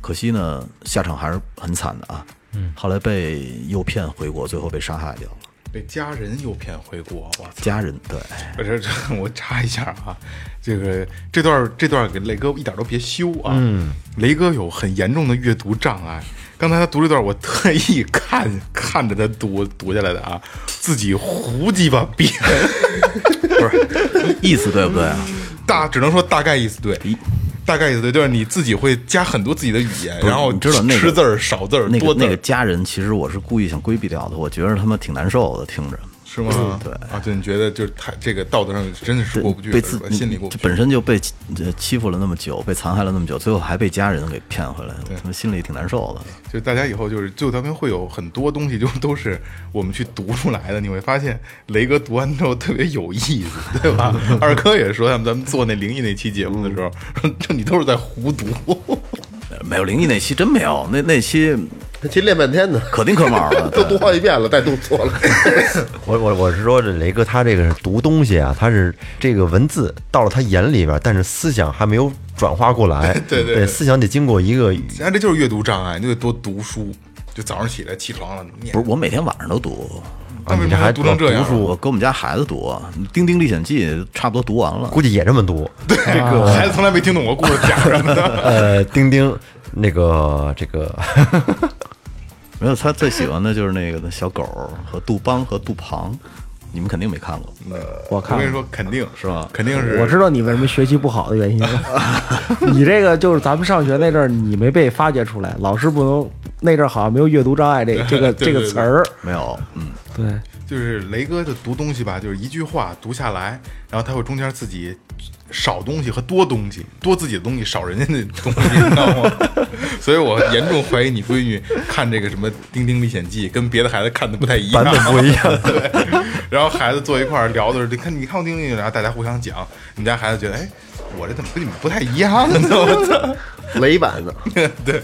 可惜呢，下场还是很惨的啊。嗯，后来被诱骗回国，最后被杀害掉了。被家人诱骗回国，我！家人对，我这这我查一下啊，这个这段这段给雷哥一点都别修啊。嗯，雷哥有很严重的阅读障碍。刚才他读这段，我特意看看着他读读下来的啊，自己胡鸡巴编，不是意思对不对啊？大只能说大概意思对，大概意思对，就是你自己会加很多自己的语言，然后你知道那个吃字儿少字儿那个多那个家人，其实我是故意想规避掉的，我觉得他妈挺难受的，听着。是吗？对啊，就你觉得就是他这个道德上真的是过不去，被自是吧心里过不就去。本身就被欺呃欺负了那么久，被残害了那么久，最后还被家人给骗回来，他们心里挺难受的。就大家以后就是最后调频会有很多东西，就都是我们去读出来的。你会发现雷哥读完之后特别有意思，对吧？二哥也说，咱们咱们做那灵异那期节目的时候，就你都是在胡读。没有灵异那期真没有，那那期这期练半天呢，可丁可卯的。都读好几遍了，再读错了。我我我是说，这雷哥他这个是读东西啊，他是这个文字到了他眼里边，但是思想还没有转化过来。对对对思想得经过一个实际上这就是阅读障碍，你得多读书。就早上起来起床了念不，是我每天晚上都读，那为什么你这还读成这样？我跟我们家孩子读《丁丁历险记》，差不多读完了。估计也这么读。这个孩子从来没听懂过故事讲什么的。呃，丁丁那个这个没有，他最喜欢的就是那个小狗和杜邦和杜庞，你们肯定没看过。我看我跟你说，肯定是吧肯定是。我知道你为什么学习不好的原因了。你这个就是咱们上学那阵儿，你没被发掘出来，老师不能那阵儿好像没有阅读障碍这 这个这个词儿。没有，嗯，对，就是雷哥的读东西吧，就是一句话读下来，然后他会中间自己少东西和多东西，多自己的东西，少人家的东西，你知道吗？所以我严重怀疑你闺女看这个什么《丁丁历险记》跟别的孩子看的不太一样，版本不一样。对，然后孩子坐一块儿聊的时候，你看你看过《丁丁然后大家互相讲，你们家孩子觉得，哎，我这怎么跟你们不太一样呢？我操！雷版的，对，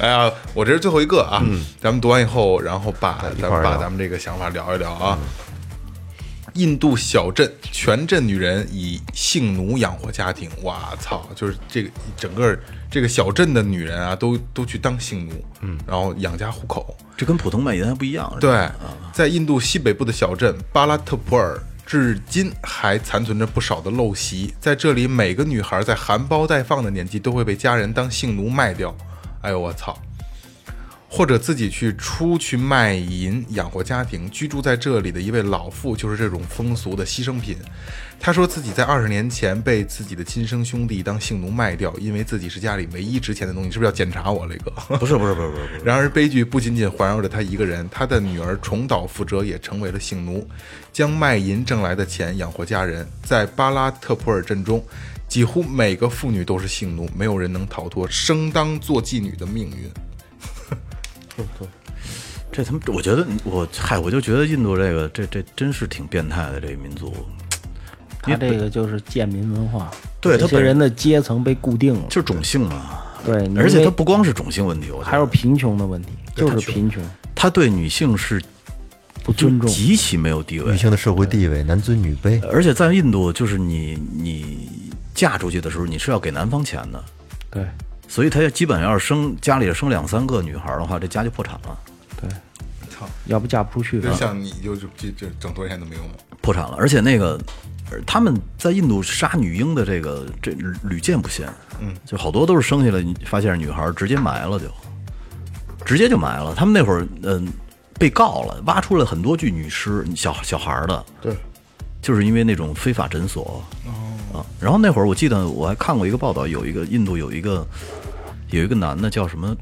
哎呀，我这是最后一个啊，咱们读完以后，然后把咱们把咱们这个想法聊一聊啊。印度小镇，全镇女人以性奴养活家庭。哇操，就是这个整个这个小镇的女人啊，都都去当性奴，嗯，然后养家糊口。这跟普通卖淫还不一样。对，在印度西北部的小镇巴拉特普尔，至今还残存着不少的陋习。在这里，每个女孩在含苞待放的年纪都会被家人当性奴卖掉。哎呦我操！或者自己去出去卖淫养活家庭。居住在这里的一位老妇就是这种风俗的牺牲品。他说自己在二十年前被自己的亲生兄弟当性奴卖掉，因为自己是家里唯一值钱的东西。是不是要检查我，雷哥？不是不是不是不是不是，然而，悲剧不仅仅环绕着他一个人，他的女儿重蹈覆辙，也成为了性奴，将卖淫挣来的钱养活家人。在巴拉特普尔镇中，几乎每个妇女都是性奴，没有人能逃脱生当做妓女的命运。这他妈，我觉得我嗨，我就觉得印度这个这这真是挺变态的这个民族。他这个就是贱民文化，对他本这些人的阶层被固定了，就是种姓嘛，对，而且因为它不光是种姓问题，我还有贫穷的问题，就是贫穷，他对女性是不尊重。极其没有地位。女，性的社会地位，男尊女卑。而且在印度，就是你你嫁出去的时候，你是要给男方钱的，对所以他要基本要是生家里生两三个女孩的话，这家就破产了，对，操！要不嫁不出去就。像你就就就就整多少钱都没用了。破产了。而且那个呃他们在印度杀女婴的这个这屡见不鲜，嗯，就好多都是生下来发现是女孩，直接埋了就，直接就埋了。他们那会儿嗯、被告了，挖出了很多具女尸，小小孩儿的，对，就是因为那种非法诊所。啊，然后那会儿我记得我还看过一个报道，有一个印度有一个有一个男的叫什么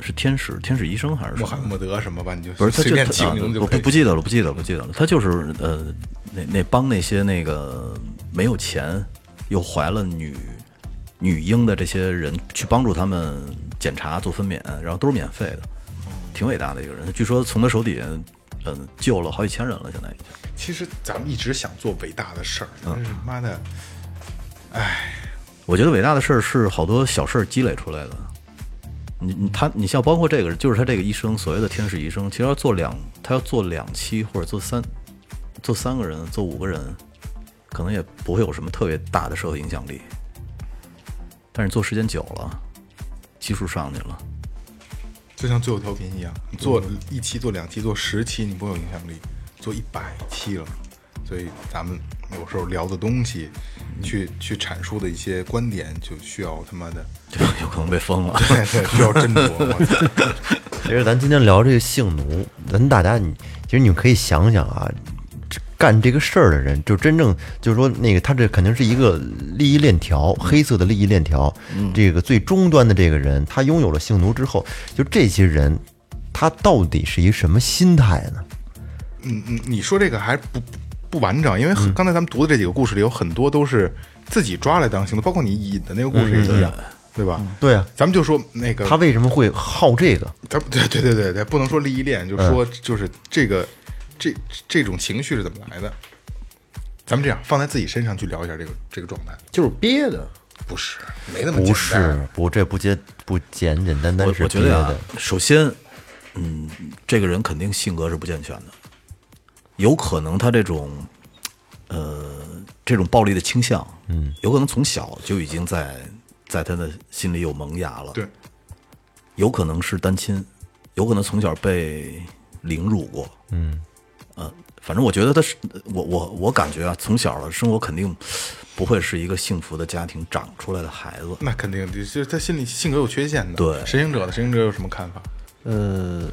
是天使天使医生还是什么？穆罕默德什么吧，你就不是，他随便起就啊我个名字就可以。不不记得了，不记得了，不记得了。他就是呃，那那帮那些那个没有钱又怀了女女婴的这些人去帮助他们检查做分娩，然后都是免费的，挺伟大的一个人。据说从他手底下，嗯、救了好几千人了，现在已经。其实咱们一直想做伟大的事儿，但是妈的，我觉得伟大的事儿是好多小事儿积累出来的。你你他你像包括这个，就是他这个医生所谓的天使医生，其实要做两，他要做两期或者做三，做三个人，做五个人，可能也不会有什么特别大的社会影响力。但是做时间久了，基数上去了，就像最后调频一样，你做一期、做两期、做十期，你不会有影响力；做一百期了，所以咱们有时候聊的东西，去去阐述的一些观点，就需要他妈的，就有可能被封了。对对，需要斟酌。我操 其实咱今天聊这个性奴，咱大家你其实你们可以想想啊，这干这个事儿的人，就真正就是说那个他这肯定是一个利益链条，黑色的利益链条。这个最终端的这个人，他拥有了性奴之后，就这些人，他到底是一个什么心态呢？嗯嗯，你说这个还不不不完整，因为刚才咱们读的这几个故事里有很多都是自己抓来当性的，包括你引的那个故事也一样，对吧？对啊，咱们就说那个他为什么会好这个？咱对对对对对，不能说利益链，就说就是这个这这种情绪是怎么来的？咱们这样放在自己身上去聊一下这个这个状态，就是憋的。不是没那么简单不是，不，这不简不简简单单我是憋我觉得首先，嗯，这个人肯定性格是不健全的，有可能他这种，呃，这种暴力的倾向，嗯，有可能从小就已经在在他的心里有萌芽了。对，有可能是单亲，有可能从小被凌辱过，嗯，呃，反正我觉得他是我我我感觉啊，从小的生活肯定不会是一个幸福的家庭长出来的孩子。那肯定就是他心里性格有缺陷的。对神行者的神行者有什么看法？呃，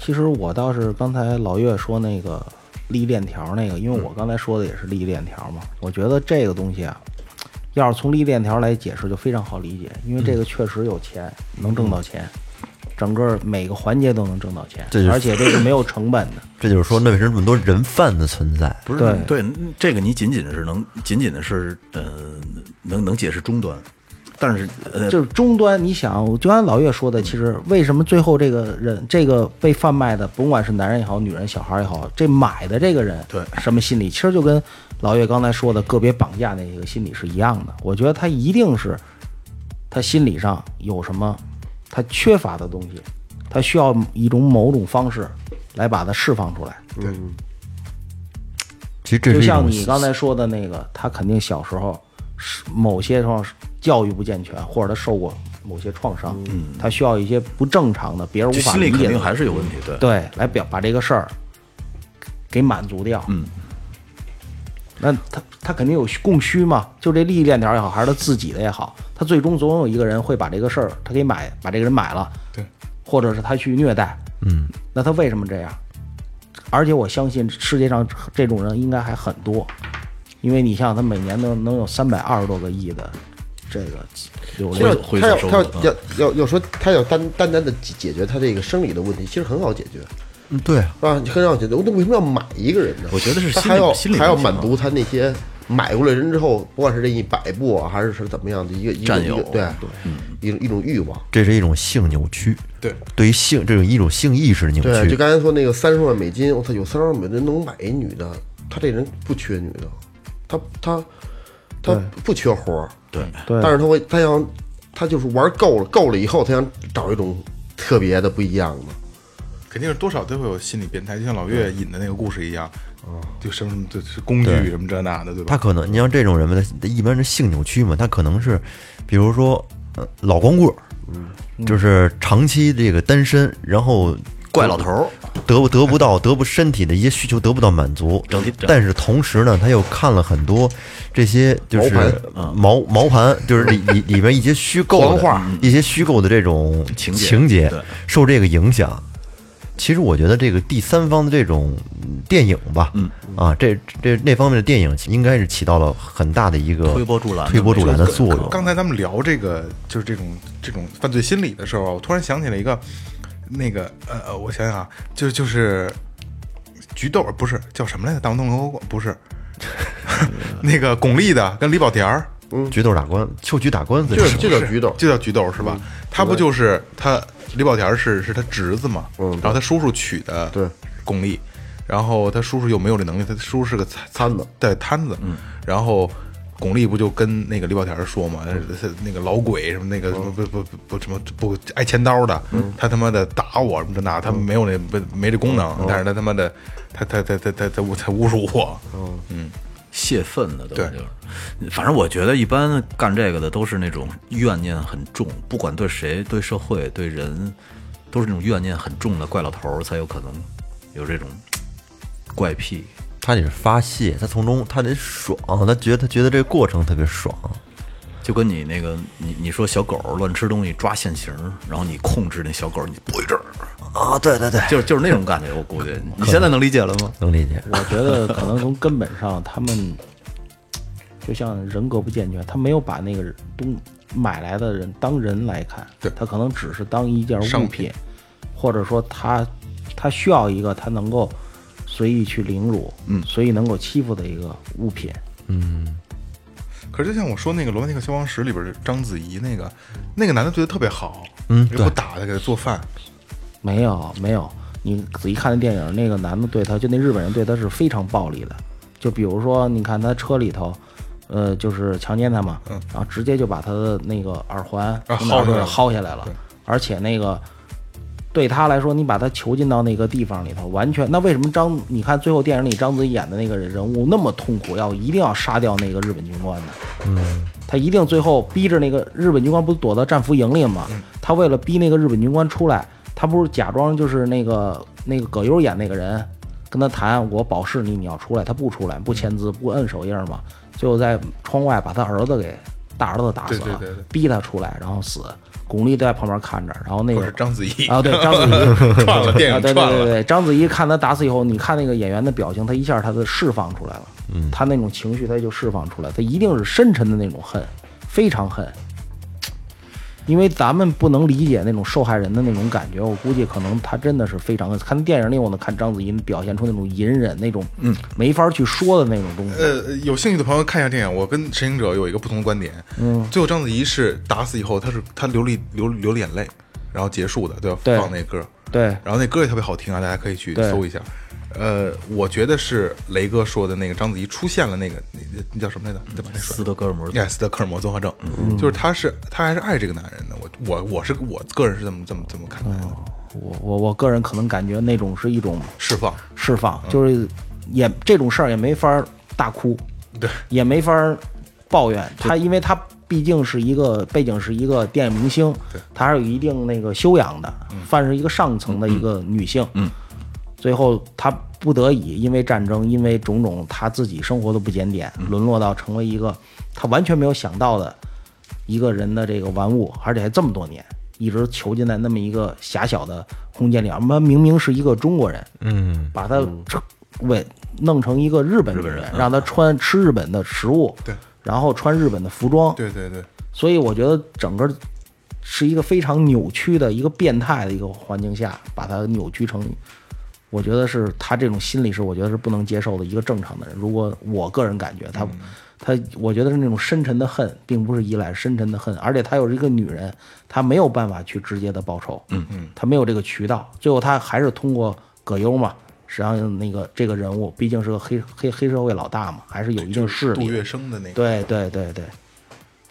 其实我倒是刚才老岳说那个利益链条那个，因为我刚才说的也是利益链条嘛，我觉得这个东西啊，要是从利益链条来解释就非常好理解，因为这个确实有钱，能挣到钱，整个每个环节都能挣到钱这就是，而且这是 没有成本的。这就是说，那为什么这么多人贩子存在？不是对对，这个你仅仅是能仅仅的是呃能能解释终端，但是呃就是终端，你想，就按老岳说的，其实为什么最后这个人，这个被贩卖的，甭管是男人也好，女人、小孩也好，这买的这个人，对什么心理，其实就跟老岳刚才说的个别绑架那个心理是一样的。我觉得他一定是他心理上有什么他缺乏的东西，他需要一种某种方式来把它释放出来。对，其实这就像你刚才说的那个，他肯定小时候是某些上教育不健全，或者他受过某些创伤，嗯，他需要一些不正常的、别人无法理解的心理肯定还是有问题，对。对来表把这个事儿给满足掉，嗯。那他他肯定有供需嘛，就这利益链条也好，还是他自己的也好，他最终总有一个人会把这个事儿他给买，把这个人买了，对，或者是他去虐待，嗯，那他为什么这样？而且我相信世界上这种人应该还很多，因为你想想，他每年能能有三百二十多个亿的这个流其实量，他要他要要要要说他要单单单的解解决他这个生理的问题，其实很好解决，嗯对啊，是吧？你很好解决。那为什么要买一个人呢？我觉得是他还要还要满足他那些买过来人之后，不管是这一百步啊，还是是怎么样的一个一个占有一个对对，一种一种欲望。这是一种性扭曲。对，对于性这种一种性意识的扭对，就。刚才说那个三十万美金，我操，有三十万美金能买一女的，他这人不缺女的，他他他不缺活儿，对。对。但是他会他想他就是玩够了，够了以后，他想找一种特别的不一样的。肯定是多少都会有心理变态，就像老岳引的那个故事一样，就什么什么就是工具什么这那的，对吧？他可能，你像这种人吧，他一般是性扭曲嘛，他可能是，比如说，呃，老光棍儿，就是长期这个单身，然后怪老头儿，得不得不到得不身体的一些需求得不到满足。整体，但是同时呢，他又看了很多这些就是毛毛毛盘，就是里里里边 一些虚构的一些虚构的这种情节情节。受这个影响。其实我觉得这个第三方的这种嗯电影吧，嗯。啊，这这那方面的电影应该是起到了很大的一个推波助澜的推波助澜的作用。刚才咱们聊这个就是这种这种犯罪心理的时候，我突然想起了一个那个呃呃，我想想啊，就就是菊豆不是叫什么来着？大黄灯笼不是 那个巩俐的跟李保田儿。菊豆打官，秋菊打官司就就叫菊豆，就叫菊豆是吧？他不就是他李保田是是他侄子嘛？嗯然后他叔叔娶的对巩俐，然后他叔叔又没有这能力，他叔叔是个摊摊子，对摊子，嗯，然后。巩俐不就跟那个李保田说嘛，那个老鬼什么那个什么不不不不什么不挨千刀的，他他妈的打我什么这那，他没有那不没这功能，但是他他妈的他他他他他他他侮辱我，嗯泄愤的都对就是，反正我觉得一般干这个的都是那种怨念很重，不管对谁、对社会、对人，都是那种怨念很重的怪老头儿才有可能有这种怪癖。他得是发泄，他从中他得爽，他觉得他觉得这个过程特别爽。就跟你那个，你你说小狗乱吃东西抓现行，然后你控制那小狗，你不一阵儿，啊，对对对，就是就是那种感觉。我估计 你现在能理解了吗？能理解。我觉得可能从根本上，他们就像人格不健全，他没有把那个东买来的人当人来看，对他可能只是当一件商物品，或者说他他需要一个他能够随意去凌辱，嗯，随意能够欺负的一个物品。嗯。可是就像我说那个《罗曼蒂克消亡史》里边章子怡那个那个男的对她特别好，嗯又不打她给她做饭，没有没有，你仔细看那电影，那个男的对她，就那日本人对她是非常暴力的。就比如说，你看他车里头，呃，就是强奸她嘛，然后直接就把她的那个耳环薅下来了，而且那个对他来说，你把他囚禁到那个地方里头，完全那为什么张？你看最后电影里张子怡演的那个人物那么痛苦，要一定要杀掉那个日本军官呢？嗯，他一定最后逼着那个日本军官不是躲到战俘营里吗？他为了逼那个日本军官出来，他不是假装就是那个那个葛优演那个人，跟他谈我保释你，你要出来，他不出来，不签字，不摁手印嘛，最后在窗外把他儿子给大儿子打死了，逼他出来，然后死。巩俐都在旁边看着，然后那个章子怡啊，对章子怡 串了电啊，影串了，对对对对，章子怡看他打死以后，你看那个演员的表情，他一下他就释放出来了，嗯，他那种情绪他就释放出来，他一定是深沉的那种恨，非常恨。因为咱们不能理解那种受害人的那种感觉，我估计可能他真的是非常恨。看电影里，我能看章子怡表现出那种隐忍、那种嗯没法去说的那种东西。呃，有兴趣的朋友看一下电影。我跟陈行者有一个不同的观点。嗯，最后章子怡是打死以后，她是她流了一流流了眼泪，然后结束的，对吧？对放那歌，对然后那歌也特别好听啊，大家可以去搜一下。呃，我觉得是雷哥说的那个章子怡出现了那个那那叫什么来着？对吧？那斯德哥尔摩。亚斯德哥尔摩综合症，就是他是他还是爱这个男人的。我我我是我个人是这么这么这么看待的，我我我个人可能感觉那种是一种释放。释放，就是也这种事儿也没法儿大哭，对，也没法儿抱怨。他，因为他毕竟是一个背景是一个电影明星，他还是有一定那个修养的，算是一个上层的一个女性，嗯，最后他不得已因为战争，因为种种他自己生活的不检点，沦落到成为一个他完全没有想到的一个人的这个玩物，而且还这么多年。一直囚禁在那么一个狭小的空间里，我们明明是一个中国人，嗯，把他为弄成一个日本女人，让他穿吃日本的食物，对，然后穿日本的服装，对对对，所以我觉得整个是一个非常扭曲的一个变态的一个环境下，把它扭曲成，我觉得是他这种心理是我觉得是不能接受的一个正常的人。如果我个人感觉他。他我觉得是那种深沉的恨，并不是依赖，深沉的恨，而且她又是一个女人，她没有办法去直接的报仇，嗯嗯，她没有这个渠道，最后她还是通过葛优嘛，实际上那个这个人物毕竟是个黑黑黑社会老大嘛，还是有一定势力的，杜月笙的那个，对对对对，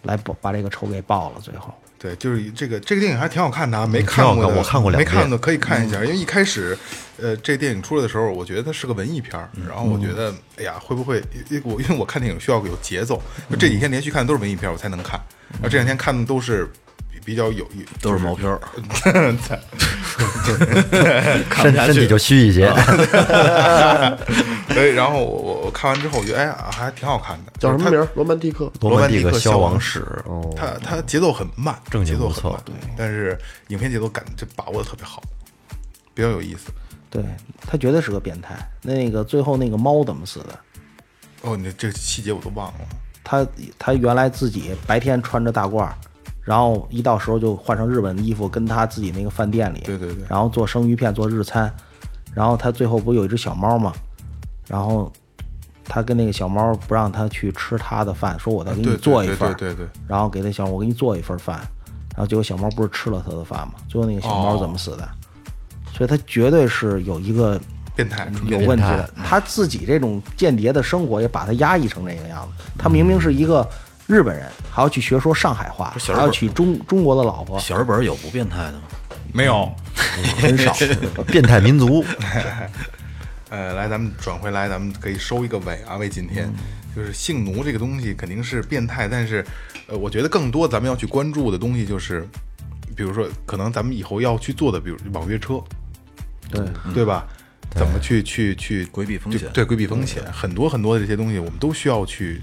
来把把这个仇给报了，最后。对，就是这个这个电影还挺好看的啊，没看看过的，我看过两遍没看的可以看一下，因为一开始，呃，这电影出来的时候，我觉得它是个文艺片儿，然后我觉得，哎呀，会不会，因为我因为我看电影需要有节奏，就这几天连续看的都是文艺片儿，我才能看，然后这两天看的都是比比较有，都是毛片儿，身身体就虚一些。对，然后我我我看完之后，我觉得哎呀，还挺好看的，叫什么名儿？罗曼蒂克。罗曼蒂克消亡亡史，哦，它它它节奏很慢，节奏很慢，但是影片节奏感这把握的特别好，比较有意思。对他绝对是个变态。那个最后那个猫怎么死的？哦，你这个细节我都忘了。他他原来自己白天穿着大褂儿，然后一到时候就换成日本的衣服，跟他自己那个饭店里，对对对然后做生鱼片做日餐，然后他最后不有一只小猫吗？然后他跟那个小猫不让他去吃他的饭，说我再给你做一份儿，对对对然后给那小猫我给你做一份饭，然后结果小猫不是吃了他的饭吗？最后那个小猫怎么死的？所以他绝对是有一个变态，有问题的。他自己这种间谍的生活也把他压抑成这个样子。他明明是一个日本人，还要去学说上海话，还要小日本娶中中国的老婆，小日本有不变态的吗？没有。很少。变态民族，呃，来，咱们转回来，咱们可以收一个尾啊，为今天，就是性奴这个东西肯定是变态，但是，呃，我觉得更多咱们要去关注的东西就是，比如说，可能咱们以后要去做的，比如网约车，对，对吧？怎么去去去规避风险对，规避风险，很多很多的这些东西，我们都需要去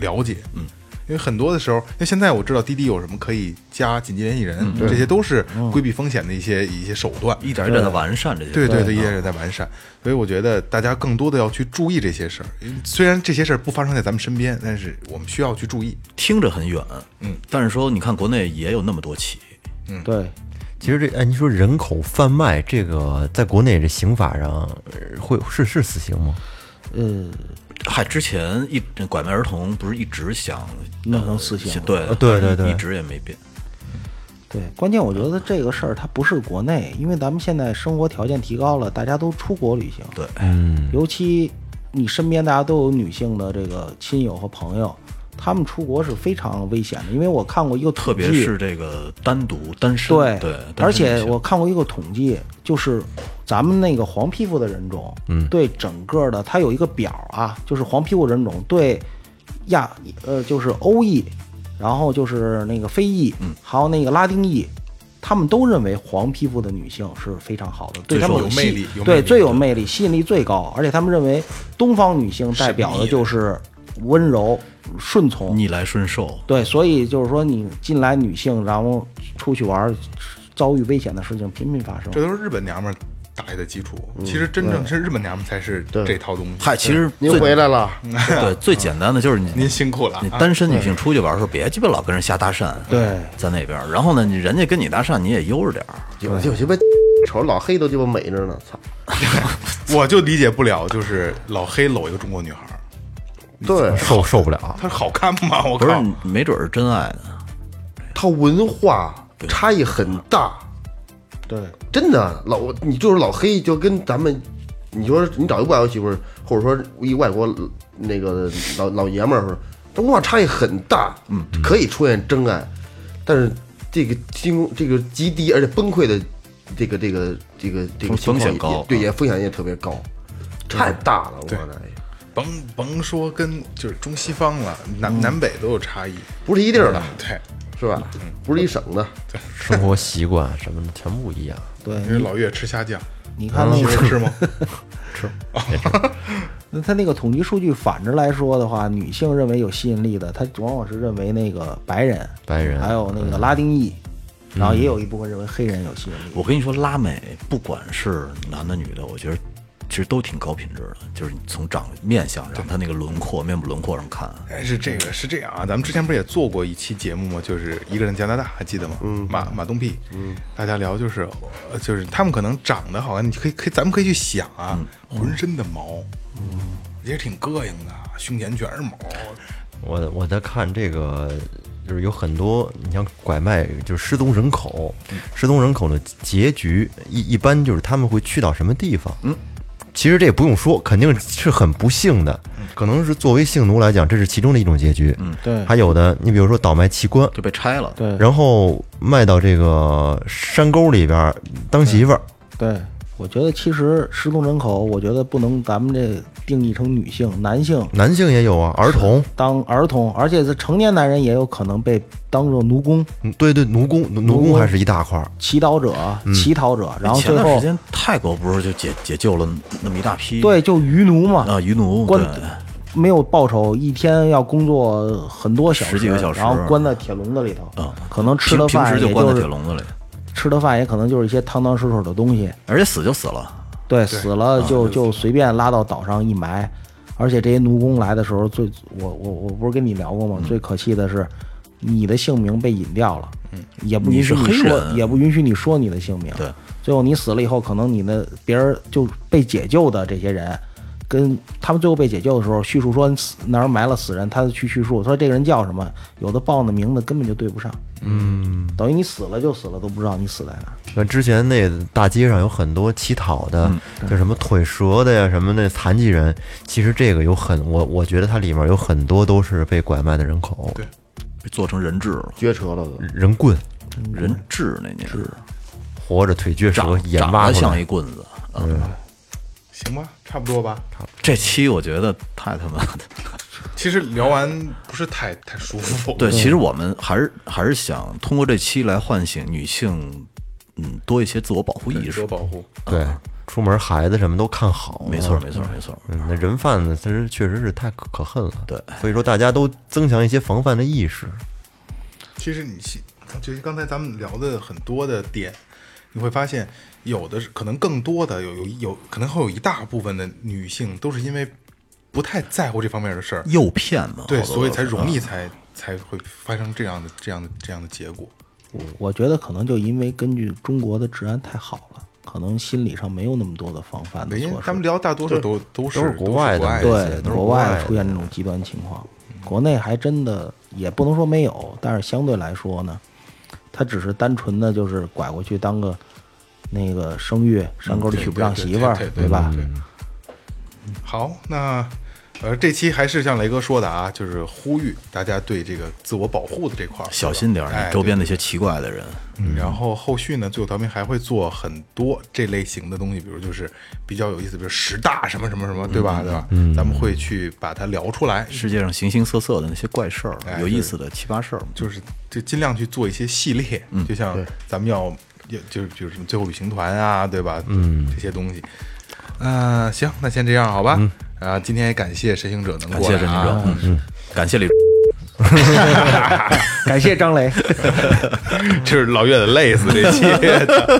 了解。嗯，因为很多的时候，因为现在我知道滴滴有什么可以加紧急联系人，这些都是规避风险的一些一些手段。一点一点的完善这些。对对对，一点点在完善，所以我觉得大家更多的要去注意这些事儿。虽然这些事儿不发生在咱们身边，但是我们需要去注意。听着很远，嗯，但是说你看国内也有那么多起，嗯对，其实这哎，你说人口贩卖这个，在国内这刑法上呃会是是死刑吗？呃，嗨，之前一拐卖儿童不是一直想弄成死刑对呃对对对一直也没变。对，关键我觉得这个事儿它不是国内，因为咱们现在生活条件提高了，大家都出国旅行。对，嗯，尤其你身边大家都有女性的这个亲友和朋友，他们出国是非常危险的，因为我看过一个统特别计是这个单独单身，对对，而且我看过一个统计，就是咱们那个黄皮肤的人种，嗯，对整个的它有一个表啊，就是黄皮肤人种对亚呃就是欧裔，然后就是那个非裔，嗯，还有那个拉丁裔。他们都认为黄皮肤的女性是非常好的，对他们有魅力对最有魅力，吸引力最高，而且他们认为东方女性代表的就是温柔、顺从、逆来顺受，对，所以就是说，你进来女性，然后出去玩，遭遇危险的事情频频发生。这都是日本娘们儿打下的基础。其实真正是日本娘们儿才是这套东西。嗨，其实您回来了，对 最简单的就是你您辛苦了。你啊单身女性出去玩的时候，别鸡巴老跟人瞎搭讪，对。在那边儿，然后呢，你人家跟你搭讪，你也悠着点儿，有就鸡巴 瞅老黑都鸡巴美着呢，操！我就理解不了，就是老黑搂一个中国女孩儿，对，受受不了。他好看吗？我不是靠！没准儿是真爱呢。他文化差异很大，对，真的老你就是老黑，就跟咱们，你说你找一外国媳妇儿，或者说一外国那个老老爷们儿，他文化差异很大，嗯，可以出现真爱，但是这个经这个极低而且崩溃的这个这个这个这个情况也风险高对，嗯也风险也特别高，太大了，我对说这甭甭说跟就是中西方了，南南北都有差异。不是一地儿的，对，是吧？不是一省的，对。生活习惯什么的全不一样。对，因为老岳吃虾酱，你看那媳妇儿个，吃。吗？那他那个统计数据反着来说的话，女性认为有吸引力的，她往往是认为那个白人、白人还有那个拉丁裔，然后也有一部分认为黑人有吸引力。我跟你说，拉美不管是男的女的，我觉得其实都挺高品质的，就是你从长面相上，他那个轮廓、面部轮廓上看，哎，是这个是这样啊，咱们之前不是也做过一期节目吗？就是一个人加拿大，还记得吗？嗯，马马东屁，嗯，大家聊就是，呃就是他们可能长得好看，你可以可以，咱们可以去想啊，浑身的毛，嗯，也挺膈应的，胸前全是毛，我我在看这个，就是有很多，你像拐卖，就是失踪人口，失踪人口的结局一一般就是他们会去到什么地方？嗯，其实这也不用说，肯定是很不幸的，可能是作为性奴来讲，这是其中的一种结局。嗯，对还有的，你比如说倒卖器官，就被拆了。对然后卖到这个山沟里边当媳妇儿。对，我觉得其实失踪人口，我觉得不能咱们这定义成女性，男性男性也有啊，儿童，当儿童，而且是成年男人也有可能被当做奴工、嗯对对，奴工，奴奴工还是一大块儿。乞讨者、乞讨者，然后最后前段时间泰国不是就解解救了那么一大批？对就渔奴嘛，啊渔奴，关对。没有报酬，一天要工作很多小时，十几个小时。然后关在铁笼子里头，嗯，可能吃平的饭也平时就关在是铁笼子里，吃的饭也可能就是一些汤汤水水的东西，而且死就死了，对，死了就就随便拉到岛上一埋，而且这些奴工来的时候，最我我我不是跟你聊过吗？最可气的是，你的姓名被隐掉了，也不允许你说，人也不允许你说你的姓名。对，最后你死了以后，可能你的别人就被解救的这些人，跟他们最后被解救的时候，叙述说死哪儿埋了死人，他去叙述说这个人叫什么，有的报的名字根本就对不上，嗯，等于你死了就死了，都不知道你死在哪儿。那之前那大街上有很多乞讨的，就什么腿折的呀，什么那残疾人，其实这个有很我我觉得它里面有很多都是被拐卖的人口，对被做成人质了，撅折了的。人棍，人质那年。是。活着腿撅折，长眼挖像一棍子。嗯，行吧，差不多吧。这期我觉得太他妈的。其实聊完不是太太舒服。对，其实我们还是还是想通过这期来唤醒女性，嗯，多一些自我保护意识自我。保护，对，出门孩子什么都看好，没错，没错，没错。嗯，那人贩子其实确实是太可可恨了，对所以说大家都增强一些防范的意识。其实你其就是刚才咱们聊的很多的点，你会发现有的是可能更多的有有有可能会有一大部分的女性都是因为不太在乎这方面的事儿，诱骗嘛，对，所以才容易才才会发生这样的这样的这样的结果。我觉得可能就因为根据中国的治安太好了，可能心理上没有那么多的防范的措施。因为咱们聊大多数都都是都是国外的对国外国外的。出现这种极端情况，国内还真的也不能说没有，但是相对来说呢，他只是单纯的就是拐过去当个那个生育，山沟里娶不上媳妇儿对吧？好，那呃，这期还是像雷哥说的啊，就是呼吁大家对这个自我保护的这块儿小心点儿，周边那些奇怪的人。嗯，然后后续呢，最后调频还会做很多这类型的东西，比如就是比较有意思，比如十大什么什么什么，对吧？对吧？嗯，咱们会去把它聊出来，世界上形形色色的那些怪事儿哎，有意思的奇葩事儿，就是就尽量去做一些系列，就像咱们要要就是就是什么最后旅行团啊，对吧？嗯，这些东西。嗯、行，那先这样好吧。啊，今天也感谢神行者能过来啊谢陈行者，嗯，感谢李。感谢张雷，这是老岳的累死这期。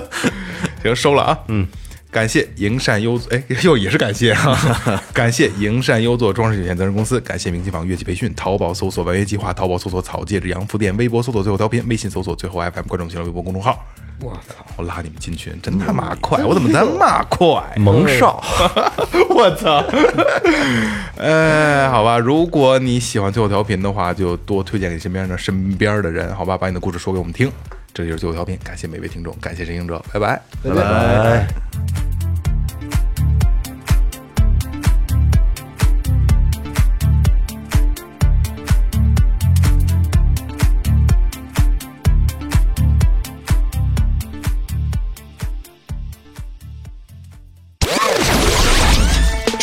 行，收了啊。嗯，感谢营善优，哎，又也是感谢啊，感谢营善优作装饰有限责任公司，感谢明琴坊乐器培训，淘宝搜索“完乐计划”，淘宝搜索“草戒指洋服店”，微博搜索“最后调频”，微信搜索“最后 FM”，关注新浪微博公众号。我操！我拉你们进群，真他妈快！我怎么这么快？蒙少，我操！哎，好吧，如果你喜欢最后调频的话，就多推荐给身边的身边的人，好吧，把你的故事说给我们听。这就是最后调频，感谢每位听众，感谢神行者，拜拜。拜拜。